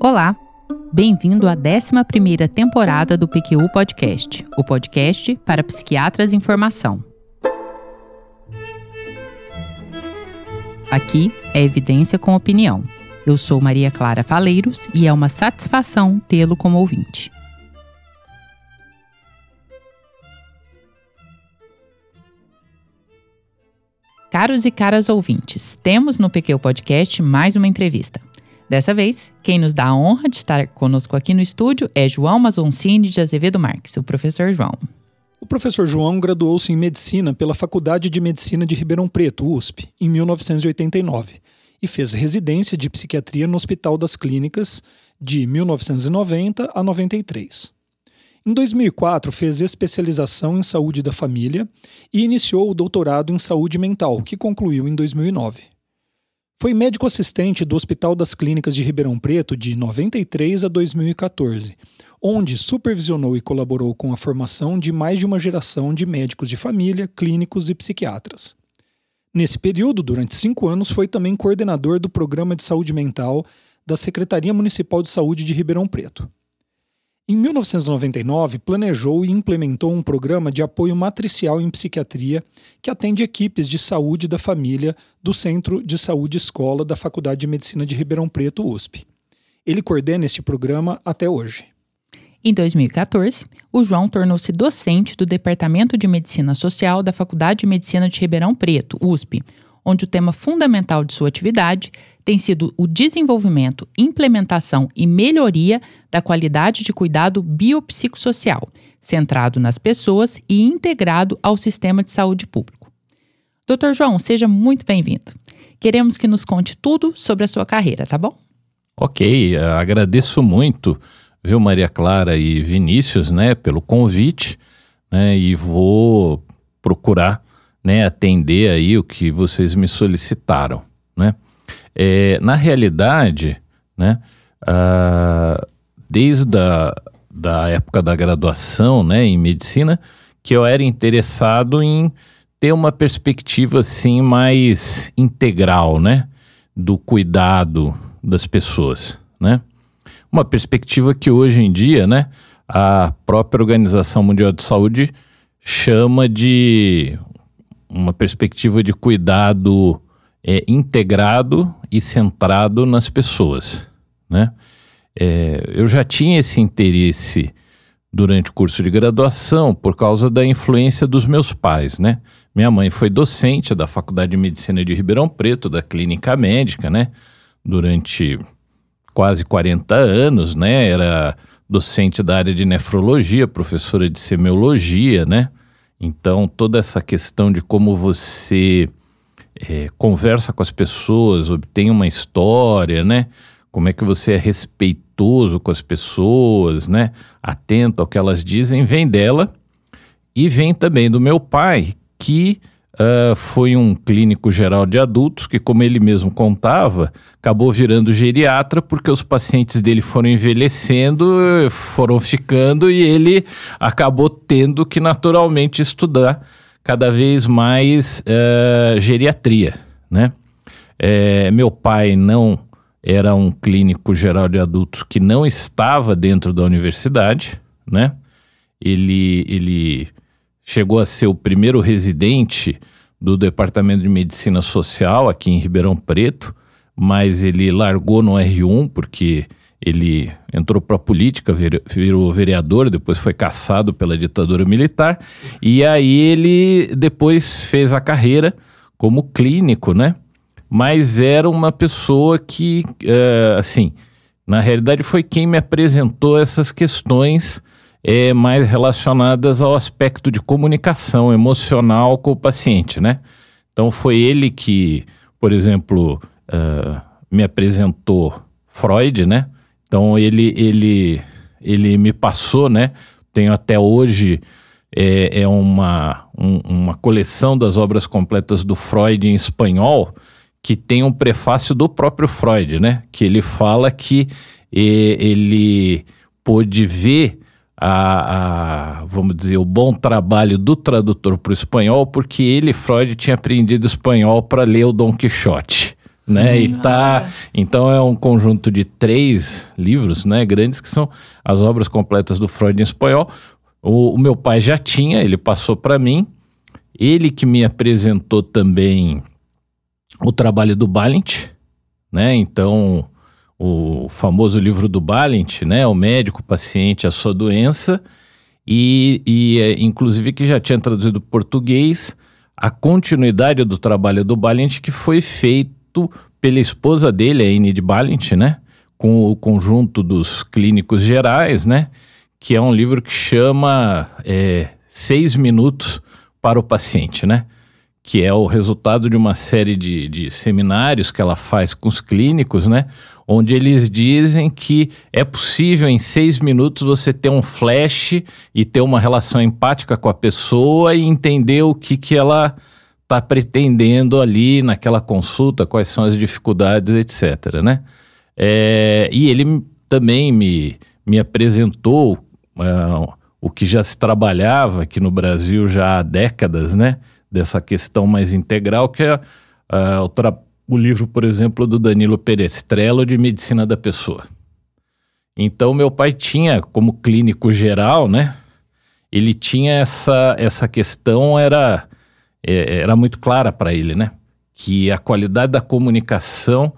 Olá, bem-vindo à 11ª temporada do PQU Podcast, o podcast para psiquiatras em formação. Aqui é evidência com opinião. Eu sou Maria Clara Faleiros e é uma satisfação tê-lo como ouvinte. Caros e caras ouvintes, temos no PQ Podcast mais uma entrevista. Dessa vez, quem nos dá a honra de estar conosco aqui no estúdio é João Mazoncini de Azevedo Marques, o professor João. O professor João graduou-se em Medicina pela Faculdade de Medicina de Ribeirão Preto, USP, em 1989, e fez residência de psiquiatria no Hospital das Clínicas de 1990 a 93. Em 2004, fez especialização em saúde da família e iniciou o doutorado em saúde mental, que concluiu em 2009. Foi médico assistente do Hospital das Clínicas de Ribeirão Preto de 93 a 2014, onde supervisionou e colaborou com a formação de mais de uma geração de médicos de família, clínicos e psiquiatras. Nesse período, durante cinco anos, foi também coordenador do Programa de Saúde Mental da Secretaria Municipal de Saúde de Ribeirão Preto. Em 1999, planejou e implementou um programa de apoio matricial em psiquiatria que atende equipes de saúde da família do Centro de Saúde Escola da Faculdade de Medicina de Ribeirão Preto, USP. Ele coordena este programa até hoje. Em 2014, o João tornou-se docente do Departamento de Medicina Social da Faculdade de Medicina de Ribeirão Preto, USP, onde o tema fundamental de sua atividade tem sido o desenvolvimento, implementação e melhoria da qualidade de cuidado biopsicossocial, centrado nas pessoas e integrado ao sistema de saúde público. Dr. João, seja muito bem-vindo. Queremos que nos conte tudo sobre a sua carreira, tá bom? Ok, agradeço muito, viu, Maria Clara e Vinícius, né, pelo convite, né, e vou procurar, né, atender aí o que vocês me solicitaram, né. É, na realidade, né, uh, desde a da época da graduação né, em medicina, que eu era interessado em ter uma perspectiva assim mais integral, né, do cuidado das pessoas, né? Uma perspectiva que hoje em dia, né, a própria Organização Mundial de Saúde chama de uma perspectiva de cuidado é, integrado e centrado nas pessoas, né? É, eu já tinha esse interesse durante o curso de graduação por causa da influência dos meus pais, né? Minha mãe foi docente da Faculdade de Medicina de Ribeirão Preto, da Clínica Médica, né? Durante quase 40 anos, né? Era docente da área de nefrologia, professora de semiologia, né? Então, toda essa questão de como você é, conversa com as pessoas, obtém uma história, né? Como é que você é respeitoso com as pessoas, né? Atento ao que elas dizem, vem dela e vem também do meu pai, que uh, foi um clínico geral de adultos que, como ele mesmo contava, acabou virando geriatra porque os pacientes dele foram envelhecendo, foram ficando e ele acabou tendo que naturalmente estudar cada vez mais uh, geriatria, né? É, meu pai não era um clínico geral de adultos que não estava dentro da universidade, né? Ele, ele chegou a ser o primeiro residente do Departamento de Medicina Social aqui em Ribeirão Preto, mas ele largou no R1 porque ele entrou para a política, virou vereador, depois foi caçado pela ditadura militar, e aí ele depois fez a carreira como clínico, né? Mas era uma pessoa que, uh, assim, na realidade foi quem me apresentou essas questões é, mais relacionadas ao aspecto de comunicação emocional com o paciente, né? Então foi ele que, por exemplo, uh, me apresentou Freud, né? Então ele, ele, ele me passou, né? Tenho até hoje é, é uma, um, uma coleção das obras completas do Freud em espanhol que tem um prefácio do próprio Freud, né? Que ele fala que e, ele pôde ver a, a, vamos dizer, o bom trabalho do tradutor para o espanhol, porque ele, Freud, tinha aprendido espanhol para ler o Dom Quixote. Né? E tá, então é um conjunto de três livros, né, grandes que são as obras completas do Freud em espanhol. O, o meu pai já tinha, ele passou para mim. Ele que me apresentou também o trabalho do Balint, né? Então, o famoso livro do Balint, né? O médico, o paciente, a sua doença. E, e é, inclusive que já tinha traduzido português a continuidade do trabalho do Balint que foi feito pela esposa dele, a Enid Balint, né? Com o conjunto dos clínicos gerais, né? Que é um livro que chama é, Seis Minutos para o Paciente, né? Que é o resultado de uma série de, de seminários que ela faz com os clínicos, né? Onde eles dizem que é possível em seis minutos você ter um flash e ter uma relação empática com a pessoa e entender o que, que ela está pretendendo ali naquela consulta, quais são as dificuldades, etc. Né? É, e ele também me, me apresentou uh, o que já se trabalhava aqui no Brasil já há décadas, né? Dessa questão mais integral, que é uh, o trabalho o livro, por exemplo, do Danilo Perestrello de Medicina da Pessoa. Então, meu pai tinha, como clínico geral, né? Ele tinha essa, essa questão, era, é, era muito clara para ele, né? Que a qualidade da comunicação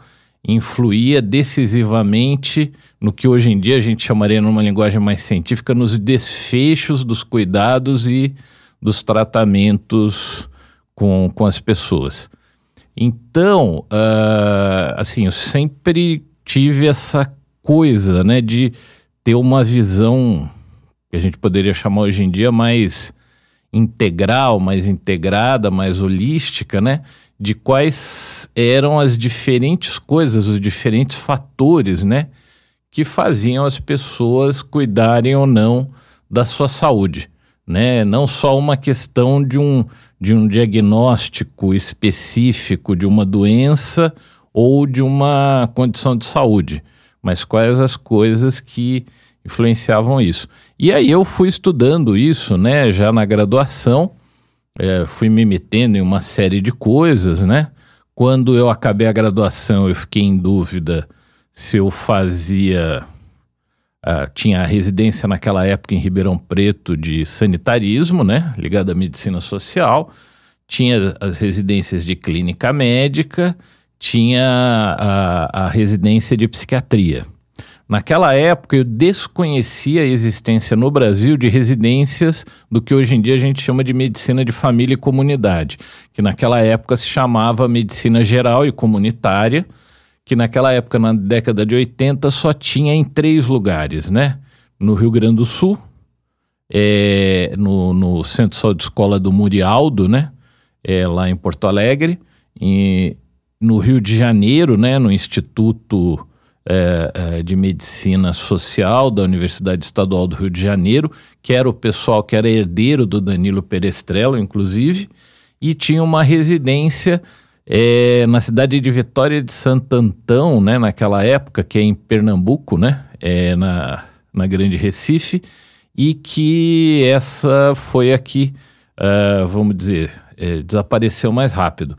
influía decisivamente no que hoje em dia a gente chamaria, numa linguagem mais científica, nos desfechos dos cuidados e dos tratamentos com, com as pessoas. Então, uh, assim, eu sempre tive essa coisa, né, de ter uma visão que a gente poderia chamar hoje em dia mais integral, mais integrada, mais holística, né, de quais eram as diferentes coisas, os diferentes fatores, né, que faziam as pessoas cuidarem ou não da sua saúde, né, não só uma questão de um de um diagnóstico específico de uma doença ou de uma condição de saúde, mas quais as coisas que influenciavam isso. E aí eu fui estudando isso, né, já na graduação, é, fui me metendo em uma série de coisas, né? Quando eu acabei a graduação, eu fiquei em dúvida se eu fazia Uh, tinha a residência naquela época em Ribeirão Preto de sanitarismo, né, ligada à medicina social, tinha as residências de clínica médica, tinha a, a residência de psiquiatria. Naquela época eu desconhecia a existência no Brasil de residências do que hoje em dia a gente chama de medicina de família e comunidade, que naquela época se chamava medicina geral e comunitária que naquela época, na década de 80, só tinha em três lugares, né? No Rio Grande do Sul, é, no, no Centro de Escola do Murialdo, né? É, lá em Porto Alegre, e no Rio de Janeiro, né? No Instituto é, é, de Medicina Social da Universidade Estadual do Rio de Janeiro, que era o pessoal que era herdeiro do Danilo Perestrello, inclusive, e tinha uma residência é, na cidade de Vitória de Santo Antão, né, naquela época, que é em Pernambuco, né, é, na, na Grande Recife, e que essa foi aqui, uh, vamos dizer, é, desapareceu mais rápido.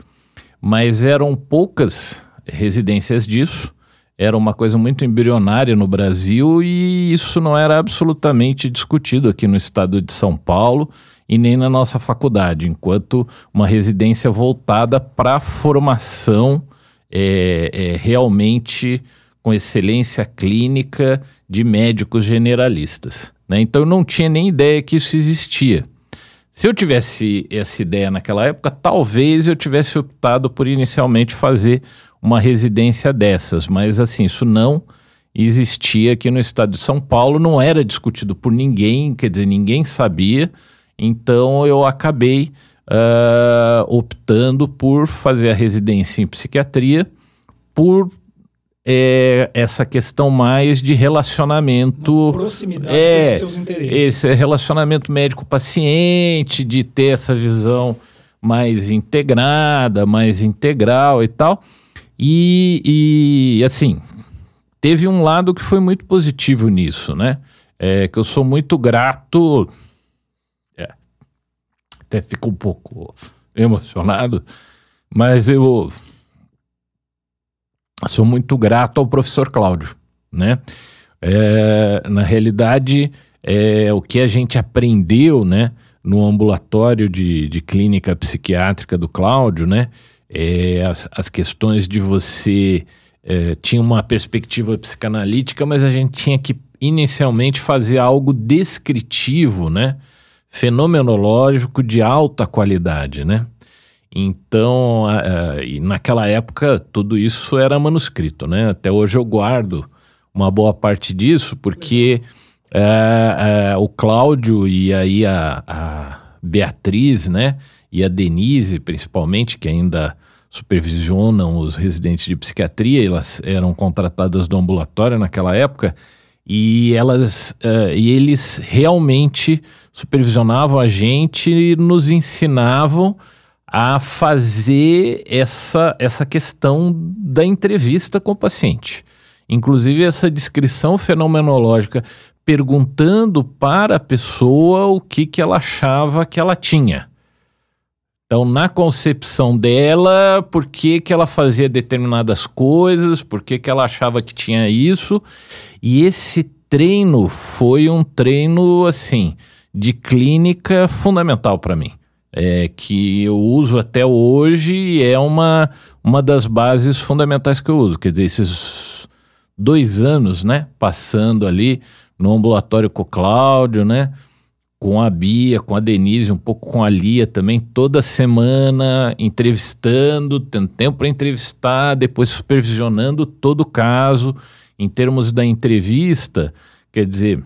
Mas eram poucas residências disso, era uma coisa muito embrionária no Brasil e isso não era absolutamente discutido aqui no estado de São Paulo e nem na nossa faculdade, enquanto uma residência voltada para a formação é, é, realmente com excelência clínica de médicos generalistas. Né? Então eu não tinha nem ideia que isso existia. Se eu tivesse essa ideia naquela época, talvez eu tivesse optado por inicialmente fazer uma residência dessas, mas assim, isso não existia aqui no estado de São Paulo, não era discutido por ninguém, quer dizer, ninguém sabia. Então eu acabei uh, optando por fazer a residência em psiquiatria por é, essa questão mais de relacionamento. proximidade é, com os seus interesses. Esse relacionamento médico-paciente, de ter essa visão mais integrada, mais integral e tal. E, e assim, teve um lado que foi muito positivo nisso, né? é que eu sou muito grato. Até fico um pouco emocionado, mas eu sou muito grato ao professor Cláudio, né? É, na realidade, é, o que a gente aprendeu, né, no ambulatório de, de clínica psiquiátrica do Cláudio, né, é, as, as questões de você é, tinha uma perspectiva psicanalítica, mas a gente tinha que inicialmente fazer algo descritivo, né, fenomenológico de alta qualidade, né? Então, naquela época, tudo isso era manuscrito, né? Até hoje eu guardo uma boa parte disso, porque uh, uh, o Cláudio e aí a, a, Beatriz, né? E a Denise, principalmente, que ainda supervisionam os residentes de psiquiatria, elas eram contratadas do ambulatório naquela época, e elas e eles realmente supervisionavam a gente e nos ensinavam a fazer essa, essa questão da entrevista com o paciente. Inclusive, essa descrição fenomenológica, perguntando para a pessoa o que, que ela achava que ela tinha. Então, na concepção dela, por que, que ela fazia determinadas coisas, por que, que ela achava que tinha isso. E esse treino foi um treino, assim, de clínica fundamental para mim é, que eu uso até hoje e é uma, uma das bases fundamentais que eu uso. Quer dizer, esses dois anos, né, passando ali no ambulatório com o Cláudio, né, com a Bia, com a Denise, um pouco com a Lia também, toda semana entrevistando, tendo tempo para entrevistar, depois supervisionando todo o caso. Em termos da entrevista, quer dizer,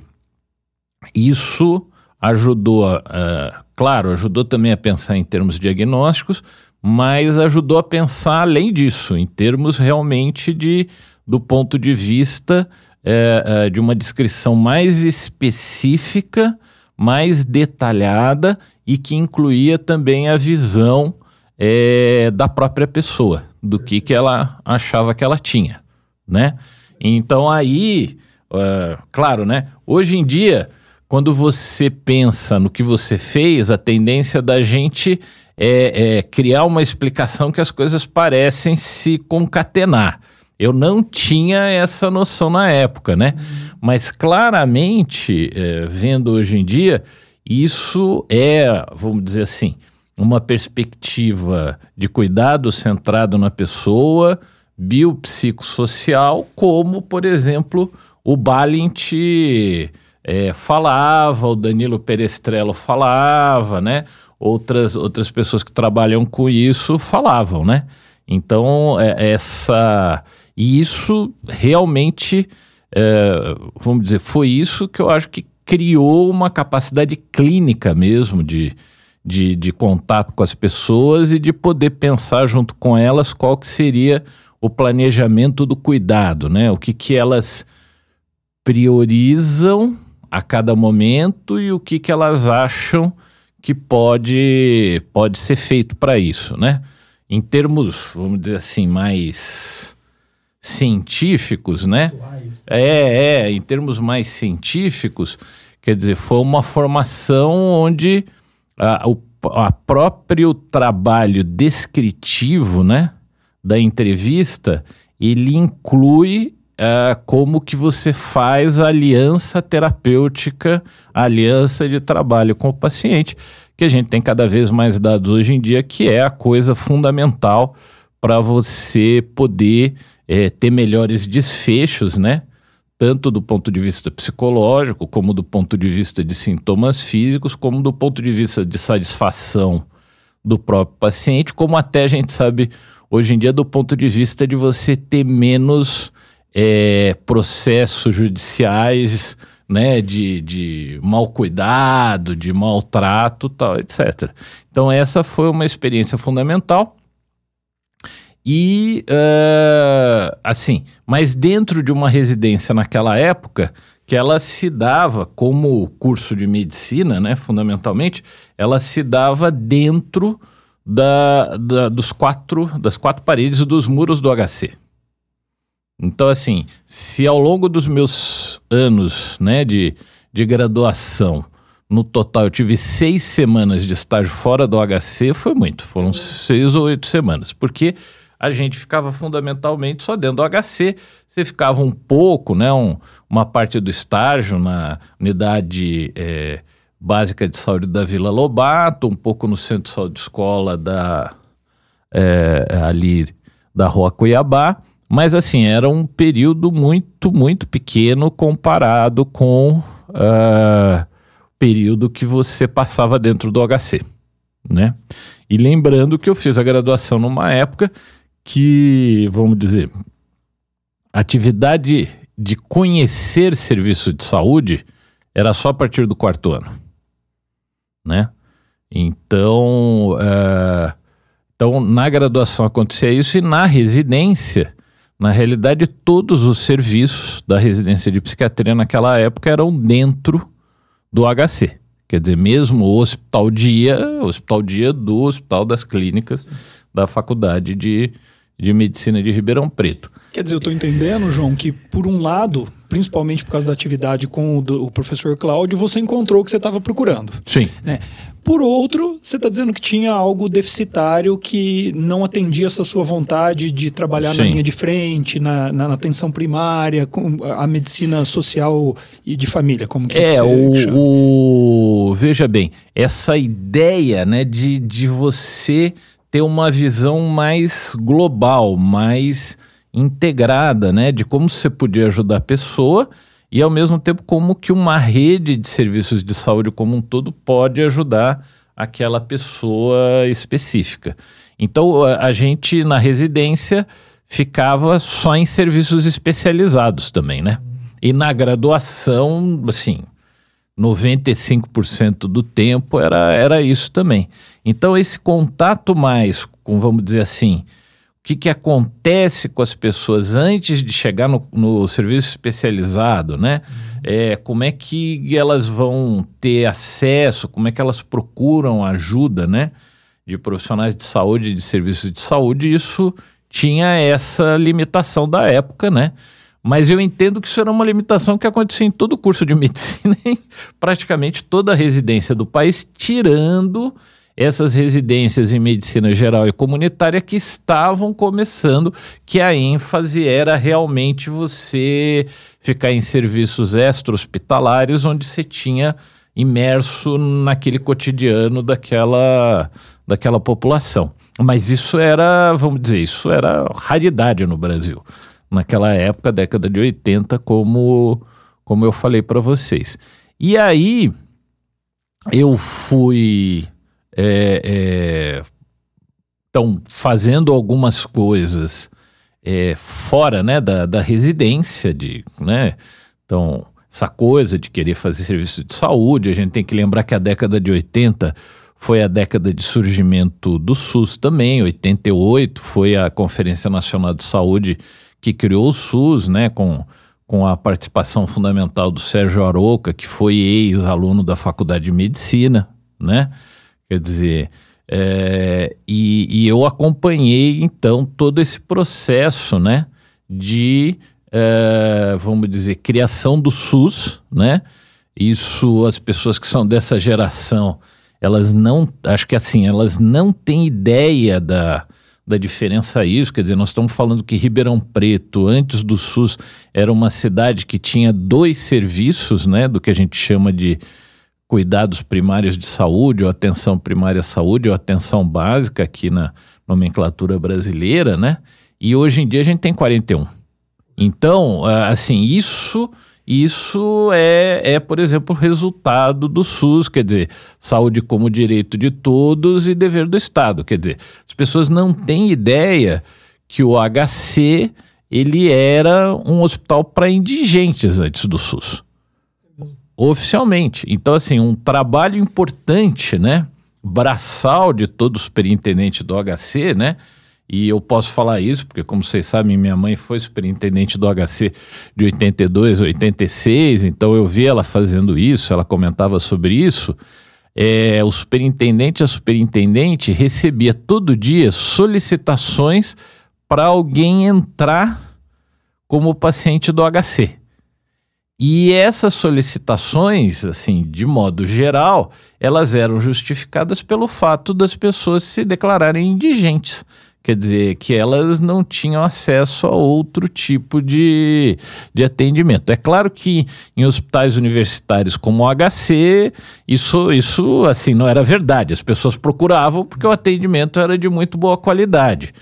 isso ajudou, uh, claro, ajudou também a pensar em termos diagnósticos, mas ajudou a pensar além disso, em termos realmente de, do ponto de vista uh, uh, de uma descrição mais específica, mais detalhada e que incluía também a visão eh, da própria pessoa, do que, que ela achava que ela tinha, né? Então aí, claro, né? Hoje em dia quando você pensa no que você fez, a tendência da gente é, é criar uma explicação que as coisas parecem se concatenar. Eu não tinha essa noção na época, né? Uhum. Mas claramente, é, vendo hoje em dia, isso é, vamos dizer assim, uma perspectiva de cuidado centrado na pessoa, biopsicossocial, como, por exemplo, o Balint é, falava, o Danilo Perestrello falava, né? Outras, outras pessoas que trabalham com isso falavam, né? Então, é, essa. E isso realmente, é, vamos dizer, foi isso que eu acho que criou uma capacidade clínica mesmo de, de, de contato com as pessoas e de poder pensar junto com elas qual que seria o planejamento do cuidado, né? O que, que elas priorizam a cada momento e o que, que elas acham que pode, pode ser feito para isso, né? Em termos, vamos dizer assim, mais científicos, né? É, é, em termos mais científicos, quer dizer, foi uma formação onde a, o a próprio trabalho descritivo, né, da entrevista, ele inclui é, como que você faz a aliança terapêutica, a aliança de trabalho com o paciente, que a gente tem cada vez mais dados hoje em dia, que é a coisa fundamental para você poder é, ter melhores desfechos, né? Tanto do ponto de vista psicológico, como do ponto de vista de sintomas físicos, como do ponto de vista de satisfação do próprio paciente, como até a gente sabe hoje em dia do ponto de vista de você ter menos é, processos judiciais né, de, de mau cuidado, de maltrato, tal, etc. Então essa foi uma experiência fundamental. E uh, assim, mas dentro de uma residência naquela época, que ela se dava como curso de medicina, né, fundamentalmente, ela se dava dentro da, da, dos quatro, das quatro paredes dos muros do HC. Então, assim, se ao longo dos meus anos né, de, de graduação, no total eu tive seis semanas de estágio fora do HC, foi muito, foram seis ou oito semanas, porque a gente ficava fundamentalmente só dentro do HC, você ficava um pouco, né, um, uma parte do estágio na unidade é, básica de saúde da Vila Lobato, um pouco no centro de saúde de escola da, é, ali da Rua Cuiabá, mas assim, era um período muito, muito pequeno comparado com uh, o período que você passava dentro do HC, né? E lembrando que eu fiz a graduação numa época que, vamos dizer, atividade de conhecer serviço de saúde era só a partir do quarto ano, né? Então, uh, então na graduação acontecia isso e na residência na realidade, todos os serviços da residência de psiquiatria naquela época eram dentro do HC. Quer dizer, mesmo o hospital dia, o hospital dia do Hospital das Clínicas da Faculdade de, de Medicina de Ribeirão Preto. Quer dizer, eu estou entendendo, João, que por um lado, principalmente por causa da atividade com o, do, o professor Cláudio, você encontrou o que você estava procurando. Sim. Né? Por outro, você está dizendo que tinha algo deficitário que não atendia essa sua vontade de trabalhar Sim. na linha de frente, na, na, na, atenção primária, com a medicina social e de família, como que é o, o, veja bem, essa ideia, né, de, de você ter uma visão mais global, mais integrada, né, de como você podia ajudar a pessoa e ao mesmo tempo como que uma rede de serviços de saúde como um todo pode ajudar aquela pessoa específica. Então a gente na residência ficava só em serviços especializados também, né? E na graduação, assim, 95% do tempo era, era isso também. Então esse contato mais com, vamos dizer assim, o que, que acontece com as pessoas antes de chegar no, no serviço especializado, né? Uhum. É, como é que elas vão ter acesso, como é que elas procuram ajuda, né? De profissionais de saúde, de serviços de saúde, isso tinha essa limitação da época, né? Mas eu entendo que isso era uma limitação que acontecia em todo o curso de medicina, em praticamente toda a residência do país, tirando essas residências em medicina geral e comunitária que estavam começando, que a ênfase era realmente você ficar em serviços extra-hospitalares, onde você tinha imerso naquele cotidiano daquela, daquela população. Mas isso era, vamos dizer, isso era raridade no Brasil. Naquela época, década de 80, como, como eu falei para vocês. E aí, eu fui estão é, fazendo algumas coisas é, fora né, da, da residência, de, né? Então, essa coisa de querer fazer serviço de saúde, a gente tem que lembrar que a década de 80 foi a década de surgimento do SUS também, 88 foi a Conferência Nacional de Saúde que criou o SUS, né, com, com a participação fundamental do Sérgio Aroca, que foi ex-aluno da Faculdade de Medicina, né? Quer dizer, é, e, e, eu acompanhei então todo esse processo, né, de, é, vamos dizer, criação do SUS, né? Isso, as pessoas que são dessa geração, elas não, acho que assim, elas não têm ideia da, da diferença isso, quer dizer, nós estamos falando que Ribeirão Preto, antes do SUS, era uma cidade que tinha dois serviços, né, do que a gente chama de cuidados primários de saúde, ou atenção primária à saúde, ou atenção básica aqui na nomenclatura brasileira, né? E hoje em dia a gente tem 41. Então, assim, isso isso é, é, por exemplo, resultado do SUS, quer dizer, saúde como direito de todos e dever do Estado. Quer dizer, as pessoas não têm ideia que o HC ele era um hospital para indigentes antes do SUS oficialmente. Então, assim, um trabalho importante, né? Braçal de todo superintendente do HC, né? E eu posso falar isso, porque, como vocês sabem, minha mãe foi superintendente do HC de 82 a 86, então eu vi ela fazendo isso, ela comentava sobre isso. É, o superintendente, a superintendente, recebia todo dia solicitações para alguém entrar como paciente do HC. E essas solicitações, assim, de modo geral, elas eram justificadas pelo fato das pessoas se declararem indigentes. Quer dizer, que elas não tinham acesso a outro tipo de, de atendimento. É claro que em hospitais universitários como o HC, isso, isso assim não era verdade. As pessoas procuravam porque o atendimento era de muito boa qualidade.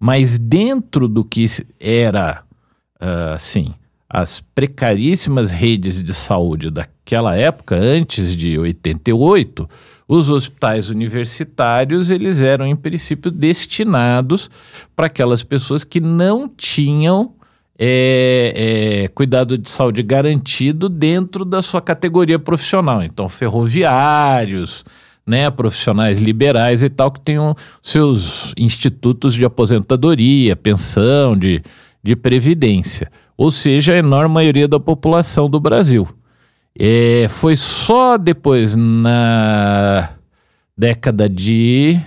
Mas dentro do que era, uh, assim, as precaríssimas redes de saúde daquela época, antes de 88, os hospitais universitários eles eram em princípio destinados para aquelas pessoas que não tinham é, é, cuidado de saúde garantido dentro da sua categoria profissional. Então, ferroviários, né, profissionais liberais e tal, que tenham seus institutos de aposentadoria, pensão, de, de previdência. Ou seja, a enorme maioria da população do Brasil. É, foi só depois na década de.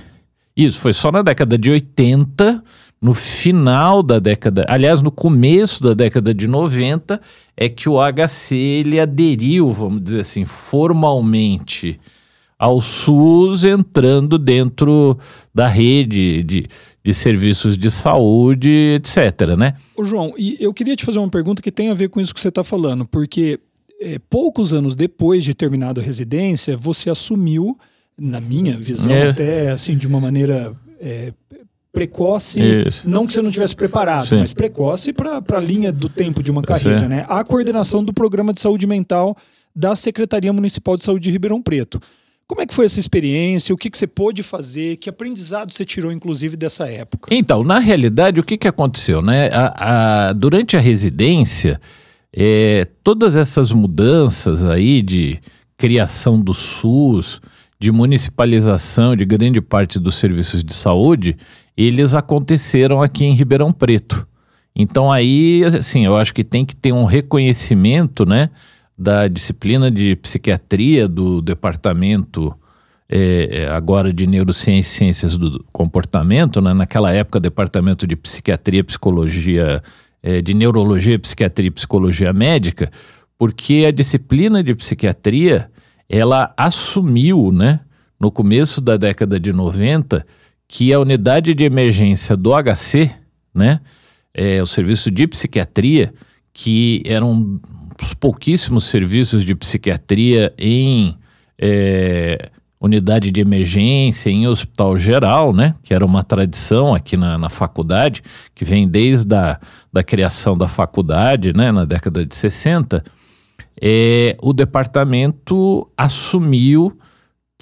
Isso, foi só na década de 80, no final da década, aliás, no começo da década de 90, é que o HC ele aderiu, vamos dizer assim, formalmente ao SUS, entrando dentro da rede de, de serviços de saúde, etc. Né? Ô João, e eu queria te fazer uma pergunta que tem a ver com isso que você está falando, porque é, poucos anos depois de terminado a residência, você assumiu, na minha visão, é. até assim, de uma maneira é, precoce, Isso. não que você não tivesse preparado, Sim. mas precoce para a linha do tempo de uma carreira, Sim. né? A coordenação do programa de saúde mental da Secretaria Municipal de Saúde de Ribeirão Preto. Como é que foi essa experiência? O que, que você pôde fazer? Que aprendizado você tirou, inclusive, dessa época? Então, na realidade, o que, que aconteceu? Né? A, a, durante a residência, é, todas essas mudanças aí de criação do SUS, de municipalização de grande parte dos serviços de saúde, eles aconteceram aqui em Ribeirão Preto. Então aí, assim, eu acho que tem que ter um reconhecimento, né, da disciplina de psiquiatria do departamento é, é agora de neurociência e ciências do comportamento, né, naquela época departamento de psiquiatria, psicologia é, de neurologia, psiquiatria e psicologia médica, porque a disciplina de psiquiatria ela assumiu, né, no começo da década de 90, que a unidade de emergência do HC, né, é, o serviço de psiquiatria, que eram os pouquíssimos serviços de psiquiatria em é, unidade de emergência em hospital geral, né? Que era uma tradição aqui na, na faculdade, que vem desde a da criação da faculdade, né? Na década de 60, é, o departamento assumiu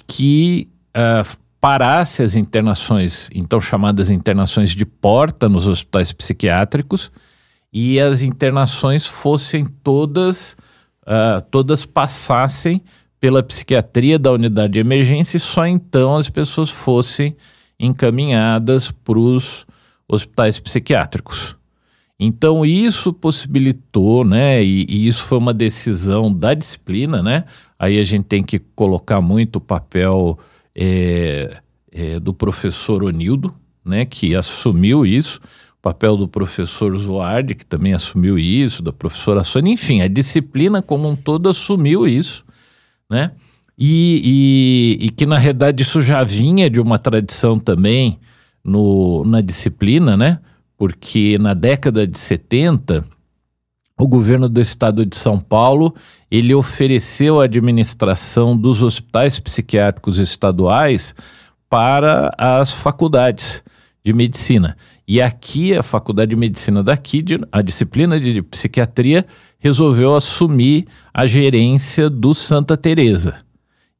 que uh, parasse as internações, então chamadas internações de porta nos hospitais psiquiátricos, e as internações fossem todas, uh, todas passassem pela psiquiatria da unidade de emergência e só então as pessoas fossem encaminhadas para os hospitais psiquiátricos. Então isso possibilitou, né, e, e, isso foi uma decisão da disciplina, né, aí a gente tem que colocar muito o papel é, é, do professor Onildo, né, que assumiu isso, papel do professor Zoardi, que também assumiu isso, da professora Sônia, enfim, a disciplina como um todo assumiu isso, né? E, e, e, que na realidade isso já vinha de uma tradição também no, na disciplina, né? Porque na década de 70, o governo do estado de São Paulo ele ofereceu a administração dos hospitais psiquiátricos estaduais para as faculdades de medicina. E aqui, a Faculdade de Medicina daqui, a disciplina de psiquiatria, resolveu assumir a gerência do Santa Teresa.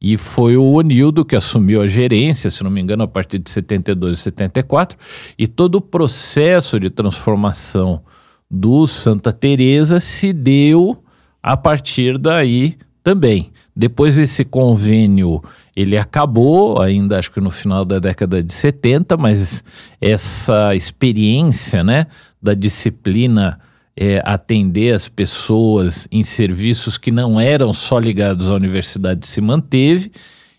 E foi o Onildo que assumiu a gerência, se não me engano, a partir de 72 e 74, e todo o processo de transformação do Santa Teresa se deu a partir daí também. Depois esse convênio ele acabou, ainda acho que no final da década de 70, mas essa experiência né, da disciplina é, atender as pessoas em serviços que não eram só ligados à universidade se manteve.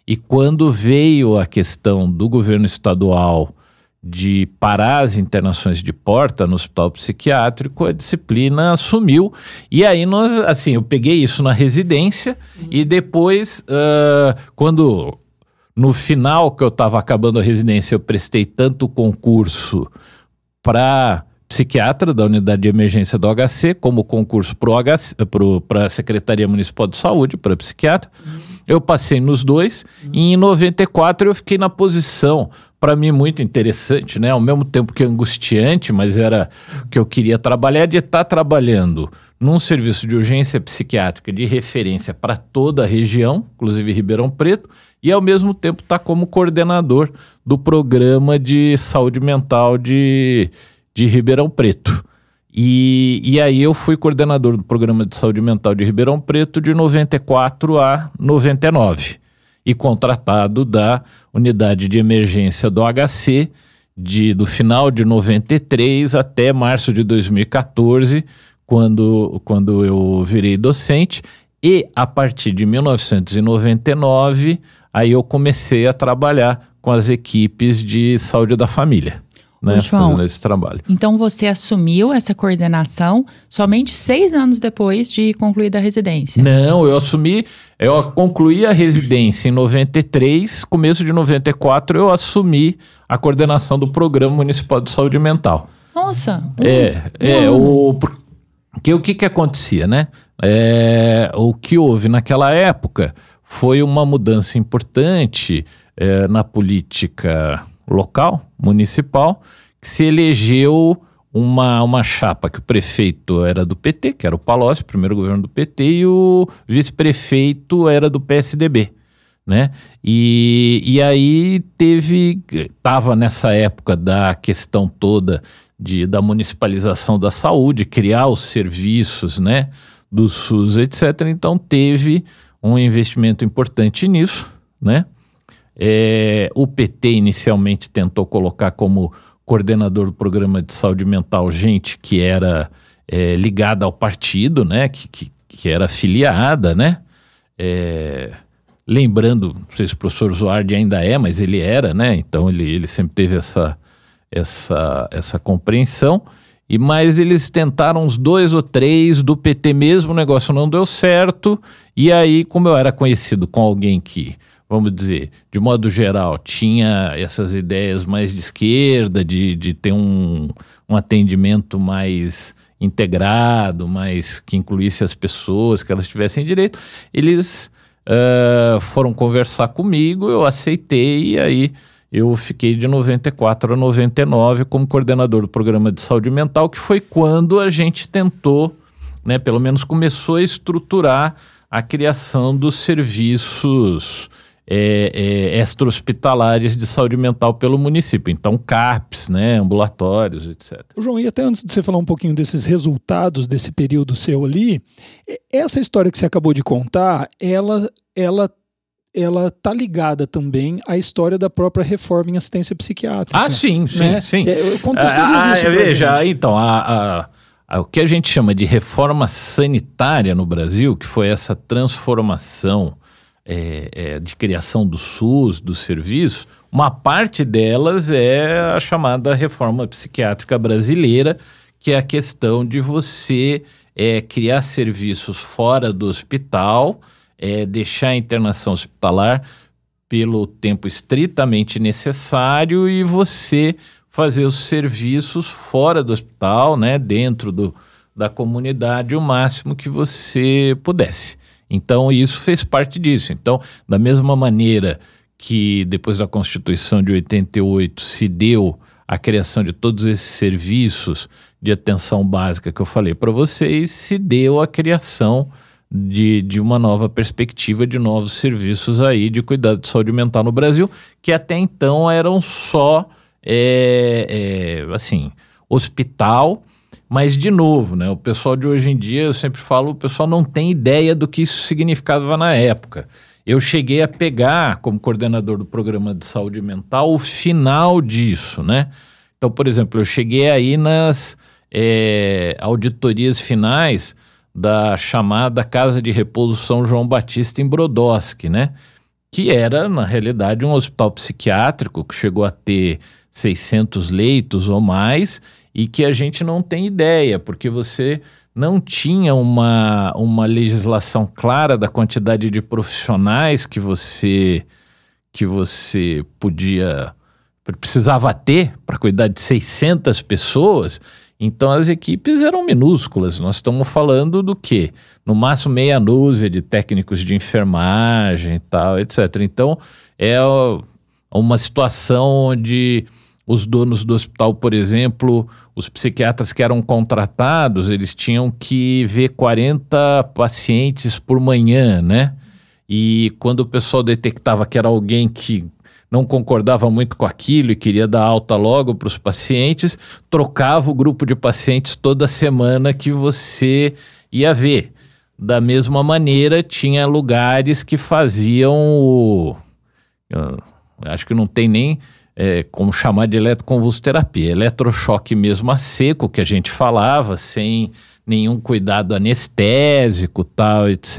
E quando veio a questão do governo estadual de parar as internações de porta no hospital psiquiátrico, a disciplina sumiu. E aí, nós, assim, eu peguei isso na residência uhum. e depois, uh, quando no final que eu estava acabando a residência, eu prestei tanto concurso para psiquiatra da unidade de emergência do HC, como concurso para a Secretaria Municipal de Saúde, para psiquiatra. Uhum. Eu passei nos dois uhum. e em 94 eu fiquei na posição, para mim muito interessante, né? Ao mesmo tempo que angustiante, mas era o que eu queria trabalhar, de estar tá trabalhando num serviço de urgência psiquiátrica de referência para toda a região, inclusive Ribeirão Preto, e ao mesmo tempo estar tá como coordenador do programa de saúde mental de, de Ribeirão Preto. E, e aí eu fui coordenador do programa de saúde mental de Ribeirão Preto de 94 a 99 e contratado da unidade de emergência do HC de, do final de 93 até março de 2014, quando, quando eu virei docente. E a partir de 1999, aí eu comecei a trabalhar com as equipes de saúde da família né, João, fazendo esse trabalho. Então você assumiu essa coordenação somente seis anos depois de concluir a residência? Não, eu assumi, eu concluí a residência em 93, começo de 94 eu assumi a coordenação do Programa Municipal de Saúde Mental. Nossa! É, é o porque o que que acontecia, né? É, o que houve naquela época foi uma mudança importante é, na política local, municipal, que se elegeu uma, uma chapa que o prefeito era do PT, que era o Palocci, primeiro governo do PT, e o vice-prefeito era do PSDB. Né? E, e aí teve, estava nessa época da questão toda de, da municipalização da saúde, criar os serviços, né, do SUS, etc. Então teve um investimento importante nisso, né? É, o PT inicialmente tentou colocar como coordenador do programa de saúde mental gente que era é, ligada ao partido, né? Que, que, que era afiliada, né? É, lembrando, não sei se o professor Zoardi ainda é, mas ele era, né? Então ele, ele sempre teve essa, essa, essa compreensão. E mais eles tentaram uns dois ou três do PT mesmo, o negócio não deu certo. E aí, como eu era conhecido com alguém que vamos dizer, de modo geral, tinha essas ideias mais de esquerda, de, de ter um, um atendimento mais integrado, mais que incluísse as pessoas, que elas tivessem direito, eles uh, foram conversar comigo, eu aceitei e aí eu fiquei de 94 a 99 como coordenador do programa de saúde mental, que foi quando a gente tentou, né, pelo menos começou a estruturar a criação dos serviços é, é, extra-hospitalares de saúde mental pelo município. Então, CAPS, né, ambulatórios, etc. João, e até antes de você falar um pouquinho desses resultados desse período seu ali, essa história que você acabou de contar, ela, ela ela tá ligada também à história da própria reforma em assistência psiquiátrica. Ah, sim, sim, né? sim. É, contextualiza ah, isso. Veja, gente. então, a, a, a, o que a gente chama de reforma sanitária no Brasil, que foi essa transformação é, é, de criação do SUS, dos serviços, uma parte delas é a chamada reforma psiquiátrica brasileira, que é a questão de você é, criar serviços fora do hospital, é, deixar a internação hospitalar pelo tempo estritamente necessário e você fazer os serviços fora do hospital, né, dentro do, da comunidade, o máximo que você pudesse. Então, isso fez parte disso. Então, da mesma maneira que depois da Constituição de 88 se deu a criação de todos esses serviços de atenção básica que eu falei para vocês, se deu a criação de, de uma nova perspectiva de novos serviços aí de cuidado de saúde mental no Brasil, que até então eram só, é, é, assim, hospital mas, de novo, né, o pessoal de hoje em dia, eu sempre falo, o pessoal não tem ideia do que isso significava na época. Eu cheguei a pegar, como coordenador do programa de saúde mental, o final disso, né? Então, por exemplo, eu cheguei aí nas é, auditorias finais da chamada Casa de Repouso São João Batista em Brodowski, né? Que era, na realidade, um hospital psiquiátrico que chegou a ter 600 leitos ou mais e que a gente não tem ideia, porque você não tinha uma, uma legislação clara da quantidade de profissionais que você que você podia precisava ter para cuidar de 600 pessoas, então as equipes eram minúsculas. Nós estamos falando do quê? No máximo meia dúzia de técnicos de enfermagem e tal, etc. Então é uma situação onde os donos do hospital, por exemplo, os psiquiatras que eram contratados, eles tinham que ver 40 pacientes por manhã, né? E quando o pessoal detectava que era alguém que não concordava muito com aquilo e queria dar alta logo para os pacientes, trocava o grupo de pacientes toda semana que você ia ver. Da mesma maneira, tinha lugares que faziam o. acho que não tem nem é, como chamar de eletroconvulsoterapia, eletrochoque mesmo a seco, que a gente falava, sem nenhum cuidado anestésico, tal, etc.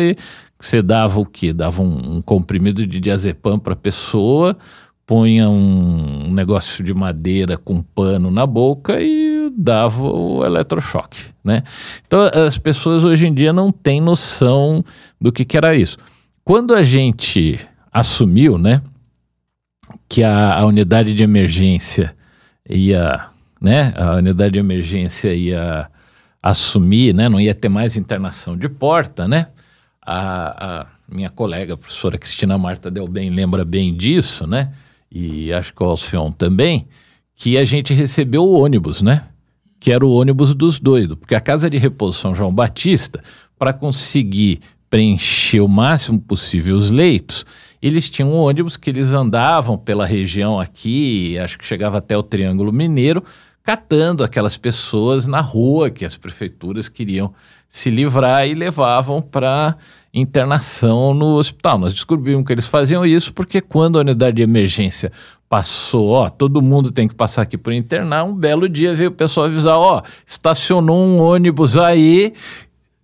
E você dava o quê? Dava um, um comprimido de diazepam para a pessoa, punha um, negócio de madeira com pano na boca e dava o eletrochoque, né? Então as pessoas hoje em dia não têm noção do que, que era isso. Quando a gente assumiu, né, que a, a unidade de emergência ia, né, a unidade de emergência ia assumir, né, não ia ter mais internação de porta, né? A, a, minha colega, a professora Cristina Marta Del Bem, lembra bem disso, né? E acho que o Alcion também, que a gente recebeu o ônibus, né? Que era o ônibus dos doidos, porque a Casa de Repouso São João Batista, para conseguir preencher o máximo possível os leitos, eles tinham um ônibus que eles andavam pela região aqui, acho que chegava até o Triângulo Mineiro, catando aquelas pessoas na rua que as prefeituras queriam se livrar e levavam para internação no hospital. Nós descobrimos que eles faziam isso porque quando a unidade de emergência passou, ó, todo mundo tem que passar aqui por internar, um belo dia veio o pessoal avisar, ó, estacionou um ônibus aí